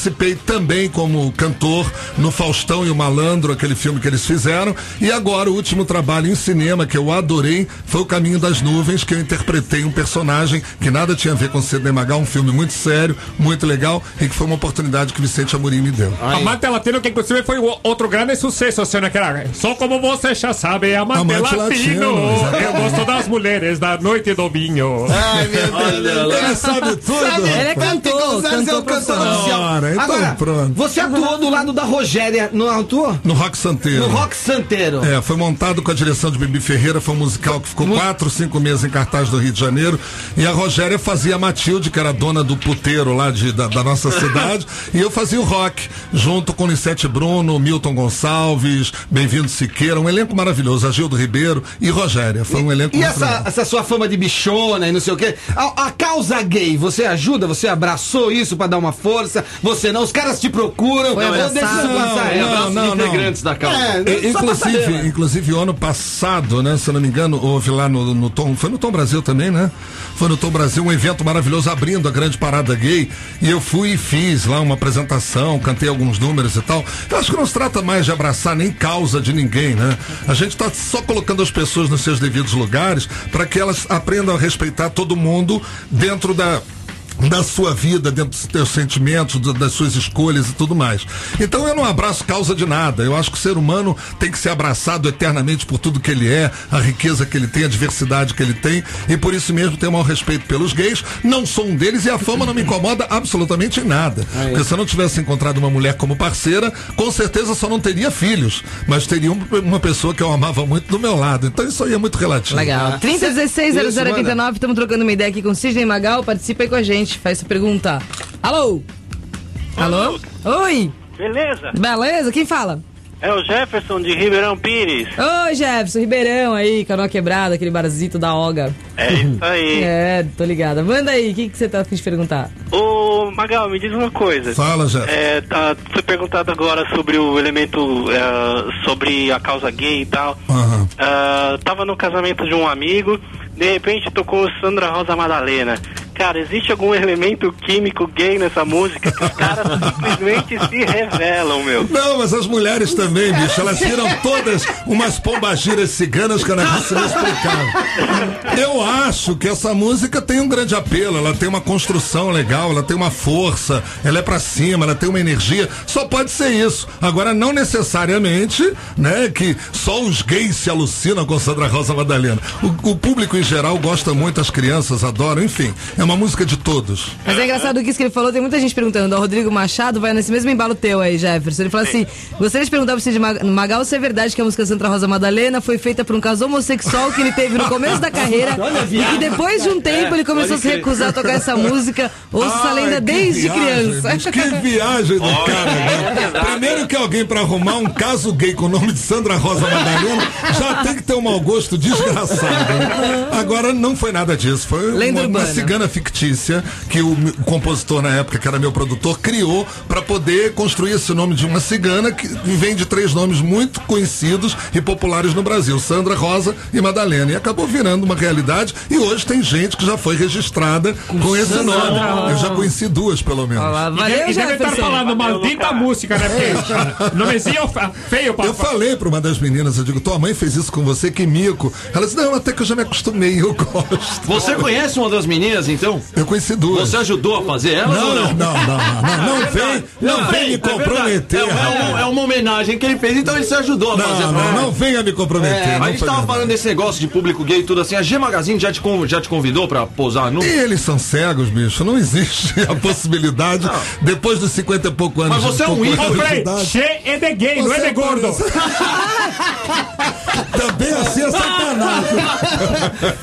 também como cantor no Faustão e o Malandro, aquele filme que eles fizeram. E agora o último trabalho em cinema que eu adorei foi O Caminho das Nuvens, que eu interpretei um personagem que nada tinha a ver com Sidney Magal, um filme muito sério, muito legal e que foi uma oportunidade que Vicente Amorim me deu. Amante Latino, que inclusive foi outro grande sucesso, assim, naquela. Só como você já sabe, Amante, Amante Latino. Latino. Eu gosto das mulheres da noite do vinho. Ai, meu Deus. Ele sabe tudo. Sabe, Ele é vai ter que cantor, usar cantor seu cantor profissional. oficial. Cara. Então Agora, pronto. você atuou do lado da Rogéria, não atuou? No Rock Santeiro. No Rock Santeiro. É, foi montado com a direção de Bibi Ferreira, foi um musical que ficou quatro, cinco meses em cartaz do Rio de Janeiro. E a Rogéria fazia a Matilde, que era dona do puteiro lá de, da, da nossa [LAUGHS] cidade, e eu fazia o rock, junto com Nicete Bruno, Milton Gonçalves, Bem-vindo Siqueira, um elenco maravilhoso, Agildo Ribeiro e Rogéria. Foi um elenco E muito essa, essa sua fama de bichona e não sei o quê, a, a causa gay, você ajuda? Você abraçou isso pra dar uma força? Você não? Os caras te procuram? Foi? É, É, abraço não, de não. integrantes da causa. É, pra Inclusive, inclusive o ano passado, né? Se eu não me engano, houve lá no, no Tom. Foi no Tom Brasil também, né? Foi no Tom Brasil um evento maravilhoso abrindo a grande parada gay. E eu fui e fiz lá uma apresentação, cantei alguns números e tal. Eu acho que não se trata mais de abraçar nem causa de ninguém, né? A gente está só colocando as pessoas nos seus devidos lugares para que elas aprendam a respeitar todo mundo dentro da da sua vida, dentro dos seus sentimentos, das suas escolhas e tudo mais. Então eu não abraço causa de nada. Eu acho que o ser humano tem que ser abraçado eternamente por tudo que ele é, a riqueza que ele tem, a diversidade que ele tem, e por isso mesmo tenho o maior respeito pelos gays. Não sou um deles e a fama não me incomoda absolutamente em nada. Porque se eu não tivesse encontrado uma mulher como parceira, com certeza só não teria filhos, mas teria um- uma pessoa que eu amava muito do meu lado. Então isso aí é muito relativo. Legal. 3016-0089, estamos trocando uma ideia aqui com o Sidney Magal. Participa aí com a gente, faz sua pergunta. Alô? Alô? Oi? Beleza? Beleza? Quem fala? É o Jefferson de Ribeirão Pires. Oi, Jefferson, Ribeirão aí, canoa quebrada, aquele barzito da Oga. É isso aí. [LAUGHS] É, tô ligada. Manda aí, o que, que você tá afim de perguntar? Ô, Magal, me diz uma coisa. Fala, Jeff. É, tá, foi perguntado agora sobre o elemento, é, sobre a causa gay e tal. Aham. Ah, tava no casamento de um amigo, de repente tocou Sandra Rosa Madalena. Cara, existe algum elemento químico gay nessa música que os caras simplesmente se revelam, meu? Não, mas as mulheres também, bicho, elas tiram todas umas pombagiras ciganas que a Ana me explicava. Eu acho que essa música tem um grande apelo, ela tem uma construção legal, ela tem uma força, ela é pra cima, ela tem uma energia, só pode ser isso. Agora, não necessariamente, né, que só os gays se alucinam com Sandra Rosa Madalena. O, o público em geral gosta muito, as crianças adoram, enfim, é uma música de todos. Mas é engraçado que isso que ele falou, tem muita gente perguntando. O Rodrigo Machado vai nesse mesmo embalo teu aí, Jefferson. Ele falou assim: gostaria de perguntar pra você de Mag- Magal se é verdade que a música Santa Rosa Madalena foi feita por um caso homossexual que ele teve no começo da carreira [LAUGHS] e que depois de um tempo ele começou a se recusar a tocar essa música. Ouço essa lenda desde viagem, criança. que viagem do cara, né? Primeiro que alguém pra arrumar um caso gay com o nome de Sandra Rosa Madalena já tem que ter um mau gosto desgraçado. né? Agora não foi nada disso, foi Lenda uma, uma cigana fictícia que o, compositor na época, que era meu produtor, criou pra poder construir esse nome de uma cigana que vem de três nomes muito conhecidos e populares no Brasil, Sandra Rosa e Madalena. E acabou virando uma realidade e hoje tem gente que já foi registrada com, esse nome. Eu já conheci duas, pelo menos. Olha lá, E Valeu, deve estar falando maldita música, né? Porque nomezinho fe- feio pra Eu falei pra uma das meninas, eu digo, tua mãe fez isso com você, que mico. Ela disse, não, até que eu já me acostumei, eu gosto. Você conhece uma das meninas, então? Eu conheci duas. Você ajudou a fazer elas Não, ou não, não? não, não, não, não, não vem, não vem me é comprometer. É, é, um- é uma homenagem que ele fez, então ele se ajudou a fazer. Não, não, não venha me comprometer. É, não a gente tava falando desse negócio de público gay e tudo assim. A G Magazine já te, já te convidou pra posar nu? E eles são cegos, bicho. Não existe [LAUGHS] a possibilidade, depois dos 50 e pouco anos. Mas você é um ídolo, che é de gay, não é de gordo. Também assim é sacanagem.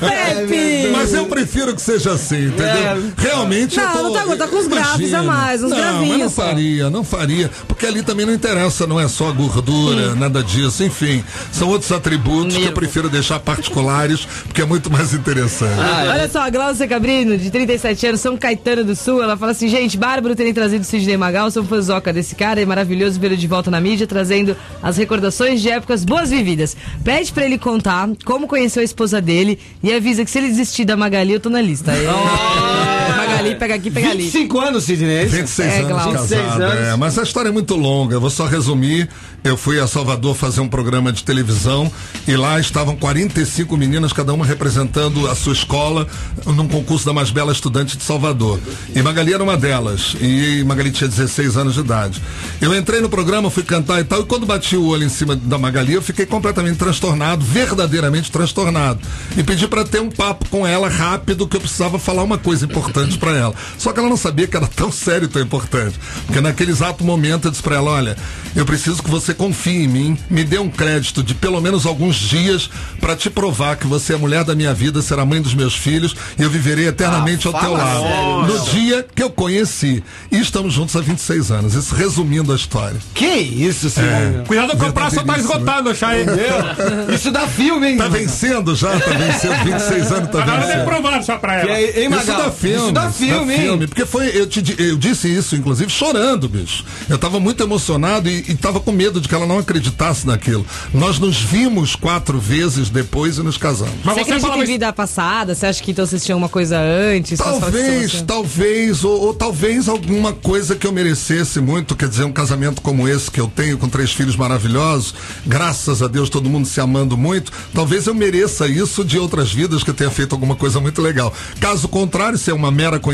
[LAUGHS] Pepe! Mas eu prefiro que seja assim, entendeu? Realmente Não, eu tô, não tá- tá com uns graves a mais, uns não, gravinhos Mas não só. faria, não faria. Porque ali também não interessa, não é só a gordura, nada disso. Enfim, são outros atributos que eu prefiro deixar particulares, porque é muito mais interessante. Olha só, a Glaucia Cabrino, de 37 anos, São Caetano do Sul, ela fala assim, gente, bárbaro terem trazido o Sidney Magal, sou fãzoca desse cara, é maravilhoso vê-lo de volta na mídia, trazendo as recordações de épocas boas vividas. Pede pra ele contar como conheceu a esposa dele e avisa que se ele desistir da Magali, eu tô na lista. É, Oh! Magali, pega aqui, pega ali. 25 anos, Sidney. é isso? 26 É, anos Glaucio. casado, 26 anos. é, mas a história é muito longa, eu vou só resumir. Eu fui a Salvador fazer um programa de televisão e lá estavam 45 meninas, cada uma representando a sua escola num concurso da mais bela estudante de Salvador. E Magali era uma delas. E Magali tinha 16 anos de idade. Eu entrei no programa, fui cantar e tal, e quando bati o olho em cima da Magali, eu fiquei completamente transtornado, verdadeiramente transtornado. E pedi para ter um papo com ela rápido, que eu precisava falar uma coisa importante para ela. Só que ela não sabia que era tão sério e tão importante. Porque naquele exato momento eu disse pra ela: olha, eu preciso que você confie em mim, me dê um crédito de pelo menos alguns dias pra te provar que você é a mulher da minha vida, será mãe dos meus filhos e eu viverei eternamente ao teu lado. No dia que eu conheci. E estamos juntos há 26 anos. Isso resumindo a história. Que isso, Simone? Cuidado que o prazo tá Verdadeiríssimo. esgotando já, hein? [LAUGHS] Isso dá filme, hein? Tá vencendo já, tá vencendo. 26 anos tá Agora vencendo. provar só pra ela. aí, hein, Isso dá filme. Isso dá filme, hein? Porque foi, eu, te, eu disse isso, inclusive, chorando, bicho. Eu tava muito emocionado e, e tava com medo de que ela não acreditasse naquilo. Nós nos vimos quatro vezes depois e nos casamos. Mas Você você acredita falava em isso. vida passada? Você acha que então vocês tinham uma coisa antes? Talvez, talvez, ou, ou talvez alguma coisa que eu merecesse muito, quer dizer, um casamento como esse que eu tenho, com três filhos maravilhosos, graças a Deus, todo mundo se amando muito, talvez eu mereça isso de outras vidas que eu tenha feito alguma coisa muito legal. Caso contrário, se é uma mera coincidência,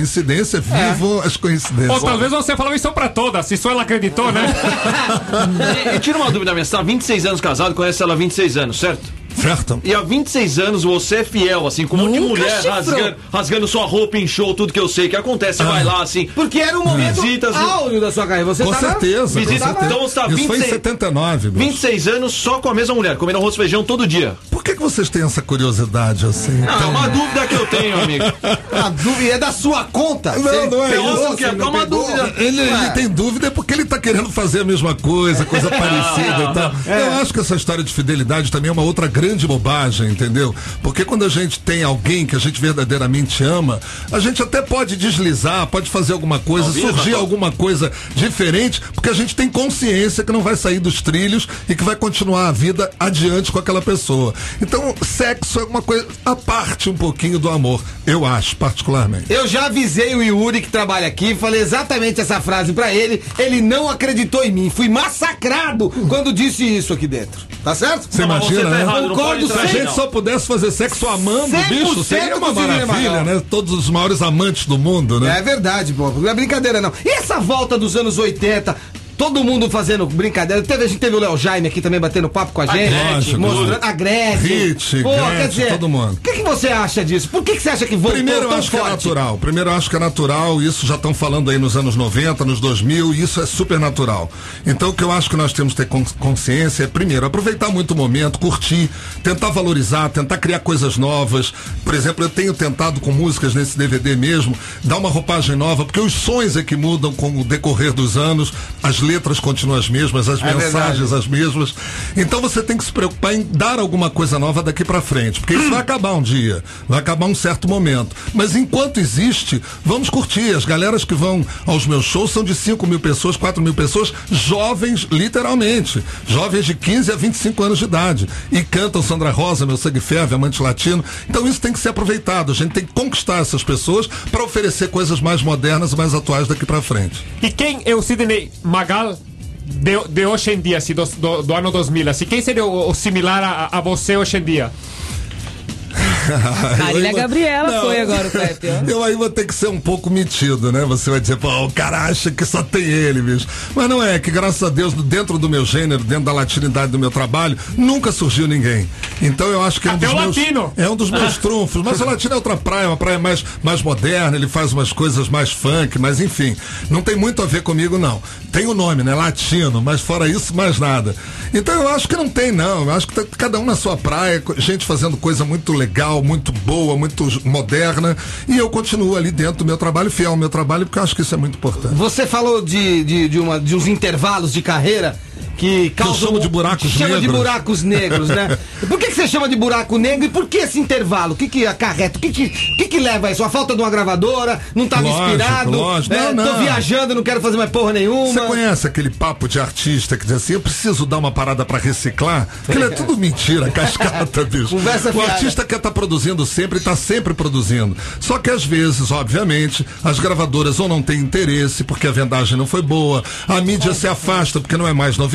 vivam as coincidências. Ou talvez você falava isso pra todas, se só ela acreditou, né? [LAUGHS] E, e tira uma dúvida minha, você tá há 26 anos casado, conhece ela há 26 anos, certo? Certo? E há 26 anos você é fiel, assim, com um monte de mulher rasgando, rasgando sua roupa em show, tudo que eu sei que acontece. Você vai lá, assim. Porque era um momento Visitas áureo da sua carreira. Você Com tava- certeza. Visita- com certeza. então você tá Isso foi em 26 79, bicho. 26 anos só com a mesma mulher, comendo arroz e feijão todo dia. Por que, que vocês têm essa curiosidade assim? Ah, é uma dúvida que eu tenho, amigo. [LAUGHS] A dúvida é da sua conta. Não, Você não é isso. não É uma pegou? dúvida. Ele, ele tem dúvida é porque ele tá querendo fazer a mesma coisa, coisa [LAUGHS] parecida e tal. Eu acho que essa história de fidelidade também é uma outra grande bobagem, entendeu? Porque quando a gente tem alguém que a gente verdadeiramente ama, a gente até pode deslizar, pode fazer alguma coisa, Talvez, surgir Natal. alguma coisa diferente, porque a gente tem consciência que não vai sair dos trilhos e que vai continuar a vida adiante com aquela pessoa. Então, sexo é uma coisa à parte um pouquinho do amor, eu acho, particularmente. Eu já avisei o Yuri que trabalha aqui, falei exatamente essa frase pra ele. Ele não acreditou em mim. Fui massacrado quando disse isso aqui dentro. Tá certo? Você Não, mas imagina, você tá né? Concordo Se a gente não. só pudesse fazer sexo amando, 100% bicho, seria uma maravilha, né? Todos os maiores amantes do mundo, né? É verdade, pô. Não é brincadeira, não. E essa volta dos anos 80? Todo mundo fazendo brincadeira. Teve, a gente teve o Léo Jaime aqui também batendo papo com a gente. Gretchen, mostrando a Gretchen. Hit, Pô, Gretchen, quer dizer, todo mundo. O que, que você acha disso? Por que, que você acha que voltou Primeiro eu acho que é forte? natural. Primeiro eu acho que é natural, isso já estão falando aí nos anos 90, nos 2000, e isso é super natural. Então o que eu acho que nós temos que ter con- consciência é, primeiro, aproveitar muito o momento, curtir, tentar valorizar, tentar criar coisas novas. Por exemplo, eu tenho tentado com músicas nesse DVD mesmo, dar uma roupagem nova, porque os sons é que mudam com o decorrer dos anos, as letras continuam as mesmas, as É mensagens as mesmas. Então você tem que se preocupar em dar alguma coisa nova daqui pra frente, porque isso vai acabar um dia, vai acabar um certo momento. Mas enquanto existe, vamos curtir. As galeras que vão aos meus shows são de 5 mil pessoas, 4 mil pessoas, jovens, literalmente. Jovens de 15 a 25 anos de idade. E cantam Sandra Rosa, meu sangue ferve, amante latino. Então isso tem que ser aproveitado. A gente tem que conquistar essas pessoas para oferecer coisas mais modernas e mais atuais daqui pra frente. E quem é o Sidney Magal de, de hoje em dia, assim, do, do, do ano 2000? Assim, quem seria o, o similar a, a você hoje em dia? [LAUGHS] Marília Gabriela Não. foi agora o Pepe. Eu aí vou ter que ser um pouco metido, né? Você vai dizer, pô, o cara acha que só tem ele, bicho. Mas não é, que graças a Deus, dentro do meu gênero, dentro da latinidade do meu trabalho, nunca surgiu ninguém. Então eu acho que é um Até dos o meus. latino. É um dos meus [LAUGHS] trunfos. Mas o latino é outra praia, uma praia mais, mais moderna, ele faz umas coisas mais funk, mas enfim. Não tem muito a ver comigo, não. Tem o nome, né? Latino, mas fora isso, mais nada. Então eu acho que não tem, não. Eu acho que tá cada um na sua praia, gente fazendo coisa muito legal, muito boa, muito moderna. E eu continuo ali dentro do meu trabalho, fiel ao meu trabalho, porque eu acho que isso é muito importante. Você falou de, de, de, uma, de uns intervalos de carreira que causam. chamo de buracos chama de negros. buracos negros, né? [LAUGHS] Por que, que você chama de buraco negro e por que esse intervalo? O que, que acarreta? O que, que, que, que leva a isso? A falta de uma gravadora? Não estava Lógico, inspirado? lógico. é, Não, Tô não. viajando, não quero fazer mais porra nenhuma. Você conhece aquele papo de artista que diz assim, eu preciso dar uma parada pra reciclar? Aquilo é tudo mentira, [LAUGHS] cascata, bicho. Conversa o fiada. artista quer estar produzindo sempre e tá sempre produzindo. Só que às vezes, obviamente, as gravadoras ou não têm interesse porque a vendagem não foi boa, a mídia se afasta porque não é mais novidade.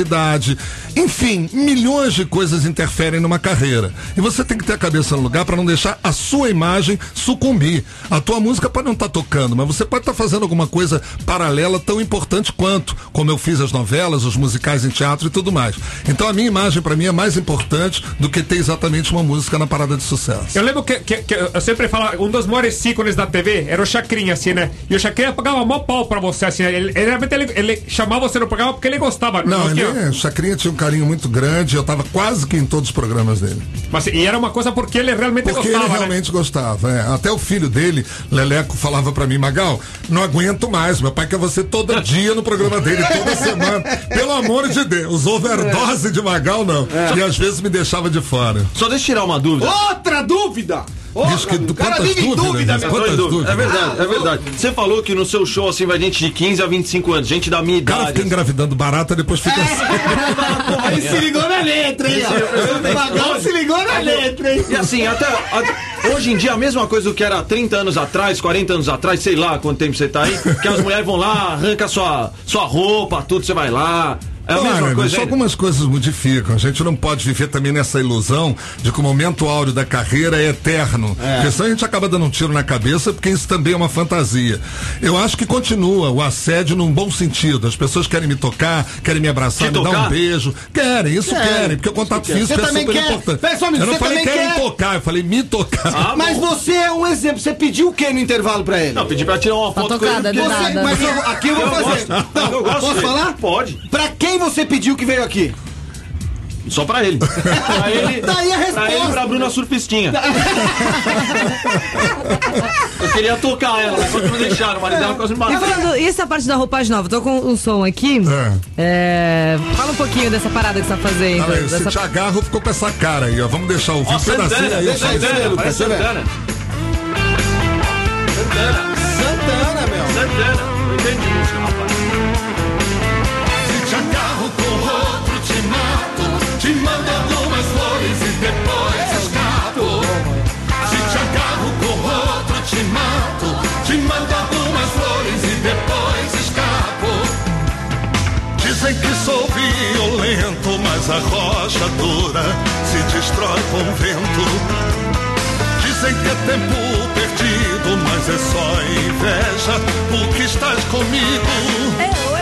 Enfim, milhões de coisas interferem numa carreira. E você tem que ter a cabeça no lugar para não deixar a sua imagem sucumbir. A tua música pode não estar tocando, mas você pode estar fazendo alguma coisa paralela tão importante quanto, como eu fiz as novelas, os musicais em teatro e tudo mais. Então a minha imagem para mim é mais importante do que ter exatamente uma música na parada de sucesso. Eu lembro que, que- que eu sempre falo, um dos maiores ícones da TV era o Chacrinha, assim, né? E o Chacrinha pagava mó pau pra você, assim. Ele, ele, realmente ele, ele chamava você no programa porque ele gostava. Não, tinha- ele, o Chacrinha tinha um carinho muito grande, eu tava quase que em todos os programas dele. Mas, e era uma coisa porque ele realmente Porque gostava, ele né? realmente gostava. é. Até o filho dele, Leleco, falava pra mim, Magal, não aguento mais. Meu pai quer você todo [LAUGHS] dia no programa dele, toda semana. Pelo amor de Deus, overdose de Magal não. É. E às vezes me deixava de fora. Só deixa eu tirar uma dúvida. Outra dúvida! Ô, Diz que do- cara quantas dúvidas, dúvida, né? Quantas. É verdade, é verdade. Você falou que no seu show assim vai gente de 15 a 25 anos, gente da minha O cara idade. fica engravidando barata, depois fica [LAUGHS] assim. Aí se ligou na letra, hein? ó. O Magal se ligou na letra, hein? E assim, até, a- hoje em dia a mesma coisa do que era 30 anos atrás, 40 anos atrás, sei lá quanto tempo você tá aí, que as mulheres vão lá, arranca sua, sua roupa, tudo, você vai lá. É Claro, coisa só algumas coisas modificam. A gente não pode viver também nessa ilusão de que o momento áureo da carreira é eterno. Porque senão a gente acaba dando um tiro na cabeça, porque isso também é uma fantasia. Eu acho que continua o assédio num bom sentido. As pessoas querem me tocar, querem me abraçar, Te me dar tocar? um beijo. Querem, isso Querem. querem, porque o contato físico Você é também super quer? importante. Pera um eu não você falei querem quer? tocar, eu falei me tocar. Ah, Mas você é um exemplo. Você pediu o que no intervalo pra ele? Não, pedi pra tirar uma Tá foto tocada, com ele. porque- nada. Mas eu- aqui eu vou Eu fazer. gosto. Não, Eu gosto posso falar? Pode. Pra quem você pediu que veio aqui? Só pra ele. [LAUGHS] Pra ele. Daí a Pra ele e resposta. pra Bruna Surfistinha. [LAUGHS] Eu queria tocar ela, só que não deixaram, o marido dela quase me E, falando, e essa parte da roupagem nova? Tô com um som aqui. É, fala um pouquinho dessa parada que você tá fazendo. Olha aí, dessa- se te agarro, ficou com essa cara aí, ó. Vamos deixar ouvir um pedacinho Santana, aí. deixa. Santana. Santana. Santana, Santana, meu. Santana. Não entendi música, rapaz. Te mando algumas flores e depois escapo. Se te agarro com outro, te mato. Te mando algumas flores e depois escapo. Dizem que sou violento, mas a rocha dura se destrói com o vento. Dizem que é tempo perdido, mas é só inveja porque estás comigo.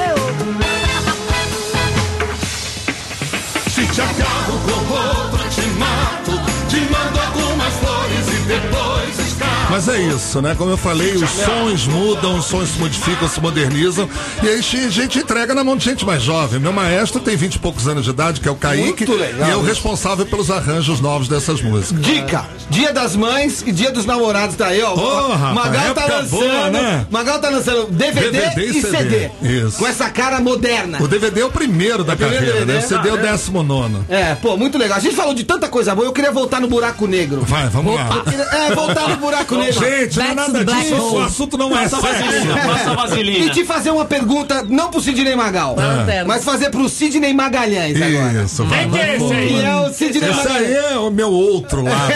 Te agarro com outro, te mato. Te mando algumas flores e depois. Mas é isso, né? Como eu falei, os sons mudam, os sons se modificam, se modernizam. E aí a gente entrega na mão de gente mais jovem. Meu maestro tem 20 e poucos anos de idade, que é o Kaique. Muito legal e é o responsável pelos arranjos novos dessas músicas. Dica: Dia das Mães e Dia dos Namorados tá aí, ó. Porra, Magal tá lançando. boa, né? Magal tá lançando DVD, DVD e CD. CD. Isso. Com essa cara moderna. O DVD é o primeiro da primeiro carreira, DVD? né? O CD é o décimo nono. É, pô, muito legal. A gente falou de tanta coisa boa, eu queria voltar no buraco negro. Vai, vamos lá. É, voltar no buraco [LAUGHS] negro. Gente, não é nada disso. O assunto não é Passa a sério. vaselina, passa a E vaselina. te fazer uma pergunta, não pro Sidney Magal, lanterna. mas fazer pro Sidney Magalhães agora. Isso, vai. Quem que é esse aí? É o Sidney Esse Magalhães. aí é o meu outro lado.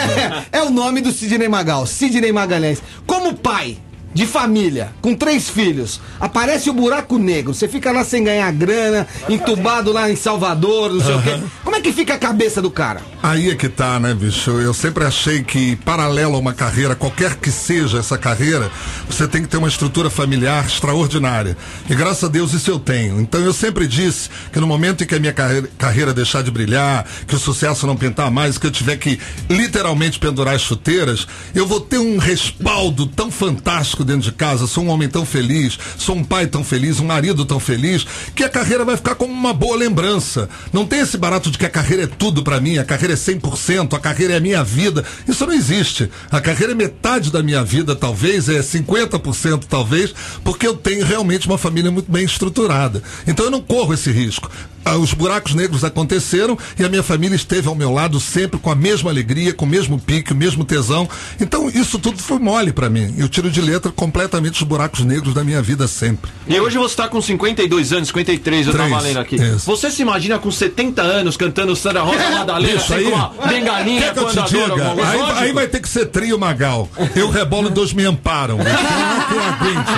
[LAUGHS] É o nome do Sidney Magal, Sidney Magalhães. Como pai de família, com três filhos, aparece o buraco negro. Você fica lá sem ganhar grana, entubado lá em Salvador, não sei o quê. Como é que fica a cabeça do cara? Aí é que tá, né, bicho? Eu sempre achei que, paralelo a uma carreira, qualquer que seja essa carreira, você tem que ter uma estrutura familiar extraordinária. E graças a Deus isso eu tenho. Então eu sempre disse que no momento em que a minha carreira, carreira deixar de brilhar, que o sucesso não pintar mais, que eu tiver que literalmente pendurar as chuteiras, eu vou ter um respaldo tão fantástico dentro de casa. Sou um homem tão feliz, sou um pai tão feliz, um marido tão feliz, que a carreira vai ficar como uma boa lembrança. Não tem esse barato de que a carreira é tudo pra mim, a carreira é 100%, a carreira é a minha vida. Isso não existe. A carreira é metade da minha vida, talvez, é 50% talvez, porque eu tenho realmente uma família muito bem estruturada. Então eu não corro esse risco. Ah, Os buracos negros aconteceram e a minha família esteve ao meu lado sempre com a mesma alegria, com o mesmo pique, o mesmo tesão. Então isso tudo foi mole pra mim. Eu tiro de letra completamente os buracos negros da minha vida sempre. E hoje você tá com 52 anos, 53, eu Três, tava lendo aqui. isso. Você se imagina com 70 anos cantando Sandra Rosa [LAUGHS] Madalena, Bicho, assim, com uma bengalinha que eu quando adora? Aí, aí vai ter que ser trio Magal. Eu rebolo e dois me amparam. [LAUGHS] Quem aguente.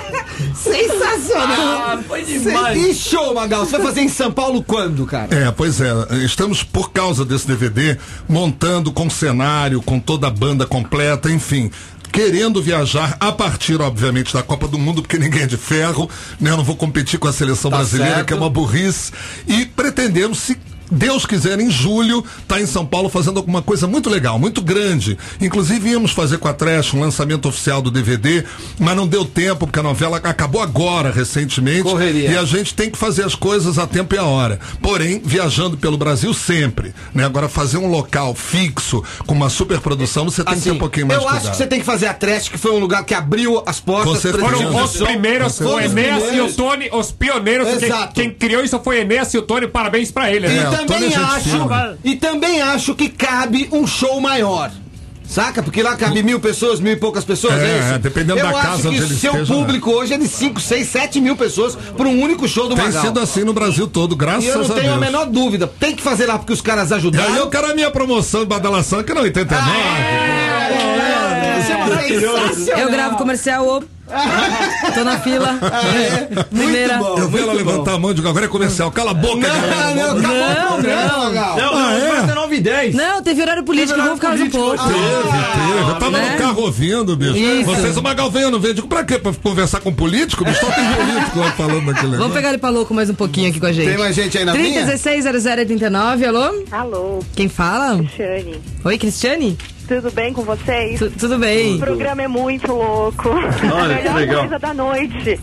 [LAUGHS] Sensacional! Ah, foi demais. E show, Magal, você vai fazer em São Paulo quando, cara? É, pois é. Estamos, por causa desse DVD, montando com cenário, com toda a banda completa, enfim. Querendo viajar a partir, obviamente, da Copa do Mundo, porque ninguém é de ferro, né? Eu não vou competir com a seleção Tá brasileira, certo. que é uma burrice. E pretendemos, se Deus quiser, em julho, tá em São Paulo fazendo alguma coisa muito legal, muito grande. Inclusive, íamos fazer com a Trash um lançamento oficial do DVD, mas não deu tempo, porque a novela acabou agora, recentemente. Correria. E a gente tem que fazer as coisas a tempo e a hora. Porém, viajando pelo Brasil sempre. Né? Agora, fazer um local fixo, com uma superprodução, você tem que ter um pouquinho mais Assim, eu de acho cuidado. que você tem que fazer a Trash, que foi um lugar que abriu as portas. Pra Foram os primeiros, o Enéas e o. Tony, os pioneiros. Quem, Exato. quem criou isso foi Enéas e o Tony, parabéns pra eles. E É, o Tony também é acho, e também acho que cabe um show maior. Saca? Porque lá cabe mil pessoas, mil e poucas pessoas. É, É, isso? é, dependendo Eu da acho casa que onde ele seu público hoje é de 5, 6, 7 mil pessoas por um único show do Tem Magal. sido assim no Brasil todo, graças E eu não a tenho Deus. a menor dúvida. Tem que fazer lá porque os caras E ajudaram. aí eu quero a minha promoção de badalação, que é no 89. Isso é sensacional. Eu gravo comercial, ô. Tô na fila. Primeira. Muito bom. Eu vi ela bom. levantar a mão e digo, agora é comercial. Cala a boca, galera. Não, não, Não, não. Magal. Não, não, é? mas é 9 e 10. Não, teve horário político, vamos ficar mais um pouco. Teve, teve. Eu tava né? no carro ouvindo, bicho. Isso. Vocês, o Magal vem, eu não vejo. Digo, pra quê? Pra conversar com político? Bicho, só tem político lá falando daquele negócio. Vamos pegar ele pra louco mais um pouquinho aqui com a gente. Tem mais gente aí na 30 linha? 16 0089, alô? Alô, Quem fala? Shane. Oi, Cristiane? Tudo bem com vocês? Tu- tudo bem? O programa é muito louco. Olha, a melhor legal. coisa da noite.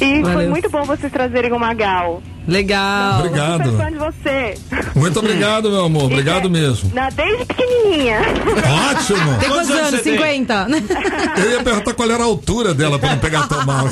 E foi Valeu. muito bom vocês trazerem o Magal. Legal. Obrigado. Super fã de você. Muito obrigado, meu amor. Obrigado mesmo. Na, desde pequenininha. Ótimo. Tem Quantos quantos anos anos? você tem? 50? [LAUGHS] Eu ia perguntar qual era a altura dela pra não pegar tão mal.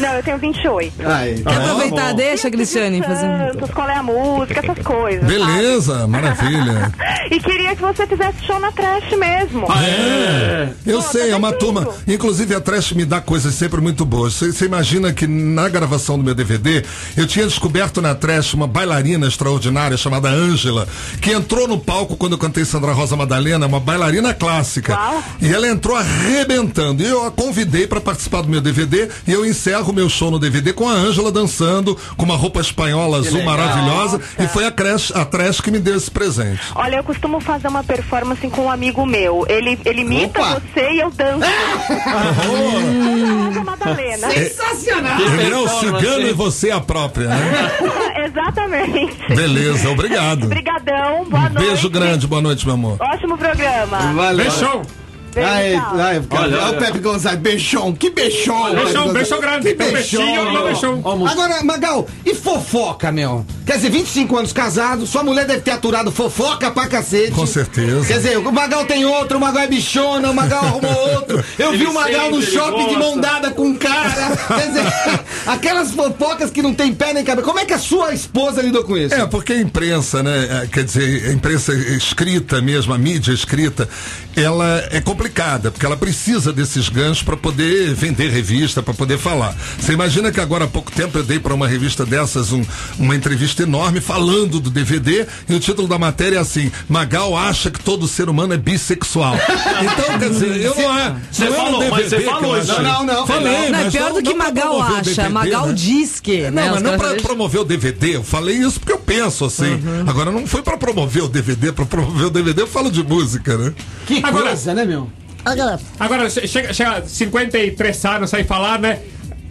Não, eu tenho 28. Aí. Quer aproveitar? Deixa, Cristiane, fazer. Santos, qual é a música, essas coisas. Beleza, maravilha. sabe? [LAUGHS] E queria que você fizesse show na trash mesmo. É, eu Pô, sei, tá é uma lindo. turma. Inclusive a Trash me dá coisas sempre muito boas. Você imagina que na gravação do meu DVD, eu tinha descoberto na Trash uma bailarina extraordinária chamada Ângela, que entrou no palco quando eu cantei Sandra Rosa Madalena, uma bailarina clássica. Uau. E ela entrou arrebentando. E eu a convidei para participar do meu DVD e eu encerro o meu show no DVD com a Ângela dançando com uma roupa espanhola azul legal. maravilhosa. E foi a Trash, a Trash que me deu esse presente. Olha, eu costumo fazer uma performance com um amigo meu. Ele, ele imita Opa. você e eu danço. Rosa Madalena. Sensacional. Ele é o cigano e você a própria, né? [LAUGHS] Exatamente. Beleza, obrigado. Obrigadão, boa Um noite. beijo grande, boa noite, meu amor. Ótimo programa. Valeu. Beijão. Aí, cara, Olha, olha, olha. o Pepe Gonzalez, beijão, que beijão. Beijão, beijão grande. Que beijão. Agora, Magal, e fofoca, meu? Quer dizer, 25 anos casado, sua mulher deve ter aturado fofoca pra cacete. Com certeza. Quer dizer, o Magal tem outro, o Magal é bichona, o Magal arrumou outro. Eu vi Ele o Magal no shopping de mão dada com um cara. Quer dizer, aquelas fofocas que não tem pé nem cabeça. Como é que a sua esposa lidou com isso? É, porque a imprensa, né? é, Quer dizer, a imprensa escrita mesmo, a mídia escrita, ela é complicada, porque ela precisa desses ganchos para poder vender revista, para poder falar. Você imagina que agora há pouco tempo eu dei para uma revista dessas um- uma entrevista enorme falando do DVD e o título da matéria é assim: Magal acha que todo ser humano é bissexual. [LAUGHS] Então, quer dizer, eu não é. Você não é falou, mas você falou isso. Não, não, não. Falei, Não, é mas pior do que não pra Magal acha. DVD, Magal né? diz que. né? Não, mas Os não para deixam- promover o DVD. Eu falei isso porque eu penso assim. Uhum. Agora não foi para promover o DVD. Para promover o DVD eu falo de música, né? Que Agora- coisa, né, meu? Agora, che- chega, chega 53 anos aí falar, né?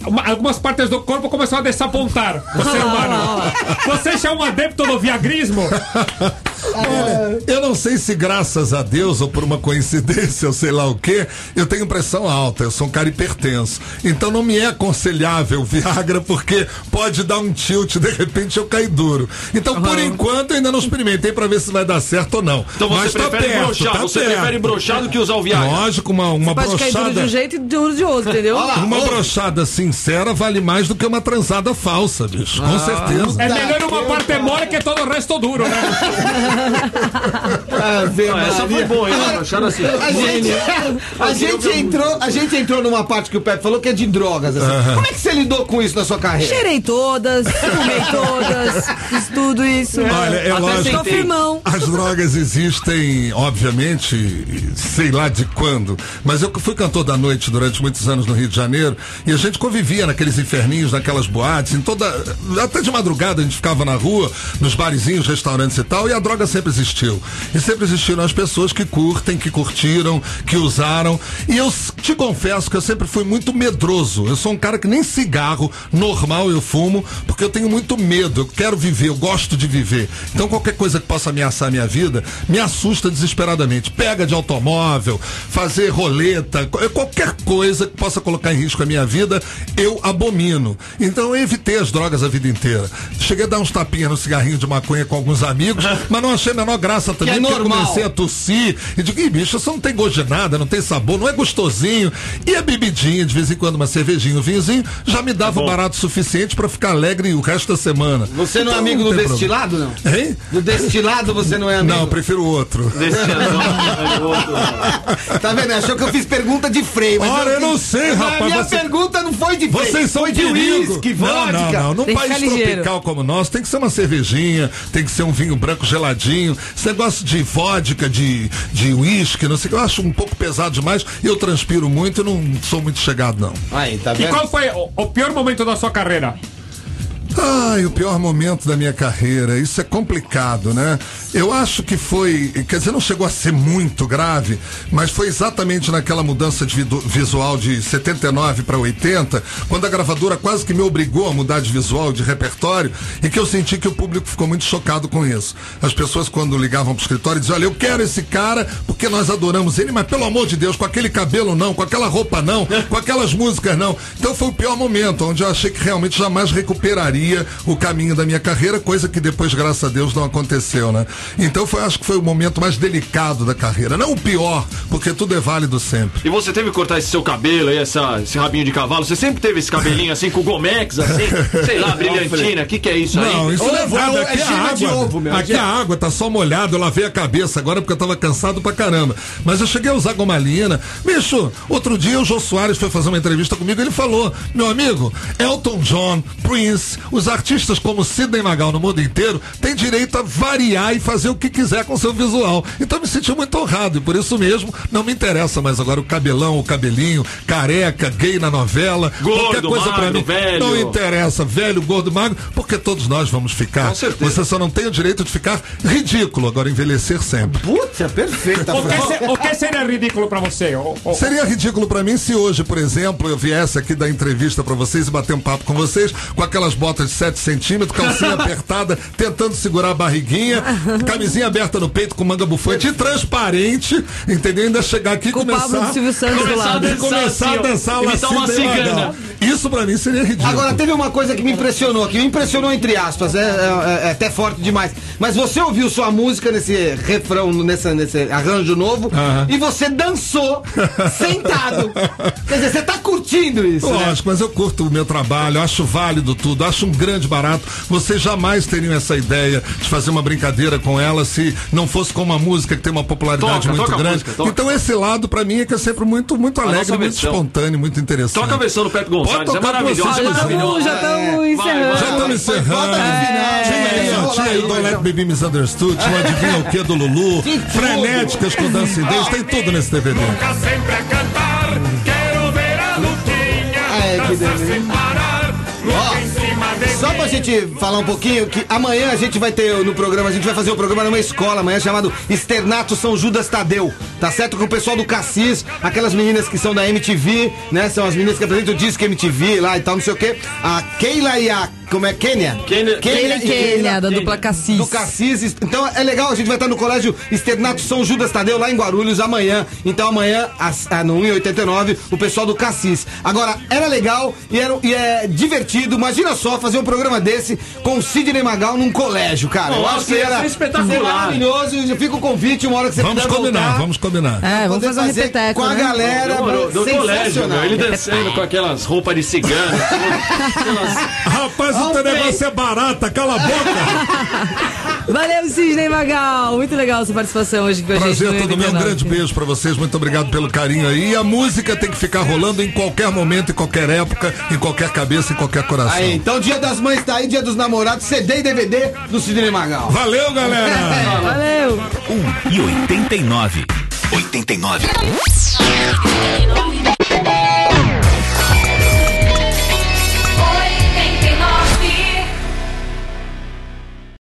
Uma- algumas partes do corpo começam a desapontar o ser [LAUGHS] humano. Você já é um adepto do viagrismo? [LAUGHS] Olha, eu não sei se graças a Deus ou por uma coincidência ou sei lá o que, eu tenho pressão alta, eu sou um cara hipertenso. Então não me é aconselhável Viagra porque pode dar um tilt, de repente eu cair duro. Então por enquanto eu ainda não experimentei para ver se vai dar certo ou não. Então você Mas tá prefere perto, broxar, tá você perto. prefere broxar do que usar o Viagra. Lógico, uma, uma Pode cair duro de um jeito e duro de outro, entendeu? Uma brochada sincera vale mais do que uma transada falsa, bicho. Com certeza. É melhor uma parte mole que todo o resto duro, né? [LAUGHS] Ave Ah, essa Maria. foi boa, hein? Acharam assim. A gente, a, gente entrou, a gente entrou numa parte que o Pepe falou que é de drogas. assim. Como é que você lidou com isso na sua carreira? Cheirei todas, fumei [LAUGHS] todas, fiz tudo isso. Olha, é Até lógico. Sou firmão. As drogas existem, obviamente, sei lá de quando, mas eu fui cantor da noite durante muitos anos no Rio de Janeiro e a gente convivia naqueles inferninhos, naquelas boates, em toda. Até de madrugada a gente ficava na rua, nos barizinhos, restaurantes e tal, e a droga sempre existiu. E sempre existiram as pessoas que curtem, que curtiram, que usaram. E eu te confesso que eu sempre fui muito medroso. Eu sou um cara que nem cigarro normal eu fumo, porque eu tenho muito medo. Eu quero viver, eu gosto de viver. Então qualquer coisa que possa ameaçar a minha vida me assusta desesperadamente. Pega de automóvel, fazer roleta, co- qualquer coisa que possa colocar em risco a minha vida, eu abomino. Então eu evitei as drogas a vida inteira. Cheguei a dar uns tapinhas no cigarrinho de maconha com alguns amigos, [LAUGHS] mas não achei a menor graça também, é porque eu normal. comecei a tossir e digo, Ih, bicho, isso não tem gosto de nada, não tem sabor, não é gostosinho. E a bebidinha, de vez em quando, uma cervejinha, um vinhozinho, já me dava o barato suficiente pra ficar alegre o resto da semana. Você não é Então, amigo do tem destilado, não? problema. Hein? Do destilado você não é amigo? Não, prefiro o outro. [LAUGHS] Tá vendo? Achou que eu fiz pergunta de freio. mas Ora, eu não sei, A rapaz, minha você- pergunta não foi de freio. Vocês são foi de uísque, não, vodka. não, não. Num Tem que país tropical como o nosso, tem que ser uma cervejinha, tem que ser um vinho branco geladinho. Esse negócio de vodka, de de uísque, não sei o que, eu acho um pouco pesado demais. Eu transpiro muito e não sou muito chegado, não. Aí, tá E vendo? qual foi o, o pior momento da sua carreira? Ai, o pior momento da minha carreira, isso é complicado, né? Eu acho que foi, quer dizer, não chegou a ser muito grave, mas foi exatamente naquela mudança de visual de 79 para 80, quando a gravadora quase que me obrigou a mudar de visual, de repertório, e que eu senti que o público ficou muito chocado com isso. As pessoas, quando ligavam pro escritório, diziam: Olha, eu quero esse cara porque nós adoramos ele, mas pelo amor de Deus, com aquele cabelo não, com aquela roupa não, com aquelas músicas não. Então foi o pior momento, onde eu achei que realmente jamais recuperaria o caminho da minha carreira, coisa que depois, graças a Deus, não aconteceu, né? Então foi, acho que foi o momento mais delicado da carreira. Não o pior, porque tudo é válido sempre. E você teve que cortar esse seu cabelo aí, essa, esse rabinho de cavalo? Você sempre teve esse cabelinho assim, com gomex, assim? [LAUGHS] Sei lá, brilhantina. O que, que é isso aí? Não, isso não é nada. é Aqui a gema de água, ovo, meu. aqui a água tá só molhada. Eu lavei a cabeça agora porque eu tava cansado pra caramba. Mas eu cheguei a usar gomalina. Bicho, outro dia o Jô Soares foi fazer uma entrevista comigo. Ele falou: Meu amigo, Elton John, Prince, os artistas como Sidney Magal no mundo inteiro têm direito a variar e fazer o que quiser com seu visual. Então eu me senti muito honrado e por isso mesmo não me interessa mais agora o cabelão, o cabelinho, careca, gay na novela, Gordo, qualquer coisa pra magro, mim. velho. Não interessa, velho, gordo, magro, porque todos nós vamos ficar. Com certeza. Você só não tem o direito de ficar ridículo, agora envelhecer sempre. Putz, é perfeita. O que, se- o que seria ridículo pra você? O- o- Seria ridículo pra mim se hoje, por exemplo, eu viesse aqui dar entrevista pra vocês e bater um papo com vocês com aquelas botas de 7 centímetros, calcinha [LAUGHS] apertada, tentando segurar a barriguinha, camisinha aberta no peito com manga bufante e transparente, entendeu? Ainda chegar aqui e Com começar, Pablo do Silvio Santos do Começar a dançar começar assim, a ó, dançar lá imitar uma assim, cigana. Isso pra mim seria ridículo. Agora, teve uma coisa que me impressionou, que me impressionou entre aspas, é, é- é até forte demais. Mas você ouviu sua música nesse refrão, nesse, nesse arranjo novo, e você dançou [LAUGHS] sentado. Quer dizer, você tá curtindo isso, né? Lógico, mas eu curto o meu trabalho, acho válido tudo, acho um grande barato. Vocês jamais teriam essa ideia de fazer uma brincadeira com ela se não fosse com uma música que tem uma popularidade Toca, muito toca a grande. música, então esse lado pra mim é que é sempre muito, muito alegre, muito versão. espontâneo, muito interessante. Toca a versão do Pepe Gonçalves, Pode é maravilhosa, é vocês. maravilhosa. Já estamos vai, encerrando. Já estamos encerrando. Tinha aí, Don't Let Me Be Misunderstood, tinha o Adivinha o que do Lulu, [LAUGHS] frenéticas com dança e dance, tem tudo nesse DVD. sempre a cantar. Quero ver a Luquinha dançar sem parar. Só pra gente falar um pouquinho, que amanhã a gente vai ter no programa, a gente vai fazer o programa numa escola amanhã chamado Externato São Judas Tadeu, tá certo? Com o pessoal do Cassis, aquelas meninas que são da MTV, né? São as meninas que apresentam o disco MTV lá e tal, não sei o quê. A Keila e a. Como é? Kênia? Kênia- Keila e Kênia, da dupla Cassis. Do Cassis. Então é legal, a gente vai estar no colégio Externato São Judas Tadeu, lá em Guarulhos, amanhã. Então amanhã, às- ah, no 1h89, o pessoal do Cassis. Agora, era legal e, era, e é divertido. Imagina só fazer um programa desse com o Sidney Magal num colégio, cara. Eu Nossa, acho que era espetacular. maravilhoso. Fica o convite, uma hora que você Vamos puder combinar, voltar. vamos combinar. É, vamos Poder fazer um repeteco, com a né? galera. Do colégio, meu, ele dançando com aquelas roupas de cigano. [LAUGHS] aquelas- Rapaz, o teu negócio é barata, cala a boca. [LAUGHS] Valeu, Sidney Magal. Muito legal sua participação hoje com a gente. Prazer todo meu, um 99. grande beijo pra vocês, muito obrigado pelo carinho aí. E a música tem que ficar rolando em qualquer momento, em qualquer época, em qualquer cabeça, em qualquer coração. Aí, então dia das mães tá aí, dia dos namorados, CD e DVD do Sidney Magal. Valeu, galera! [LAUGHS] Valeu. 1 e 89. 89.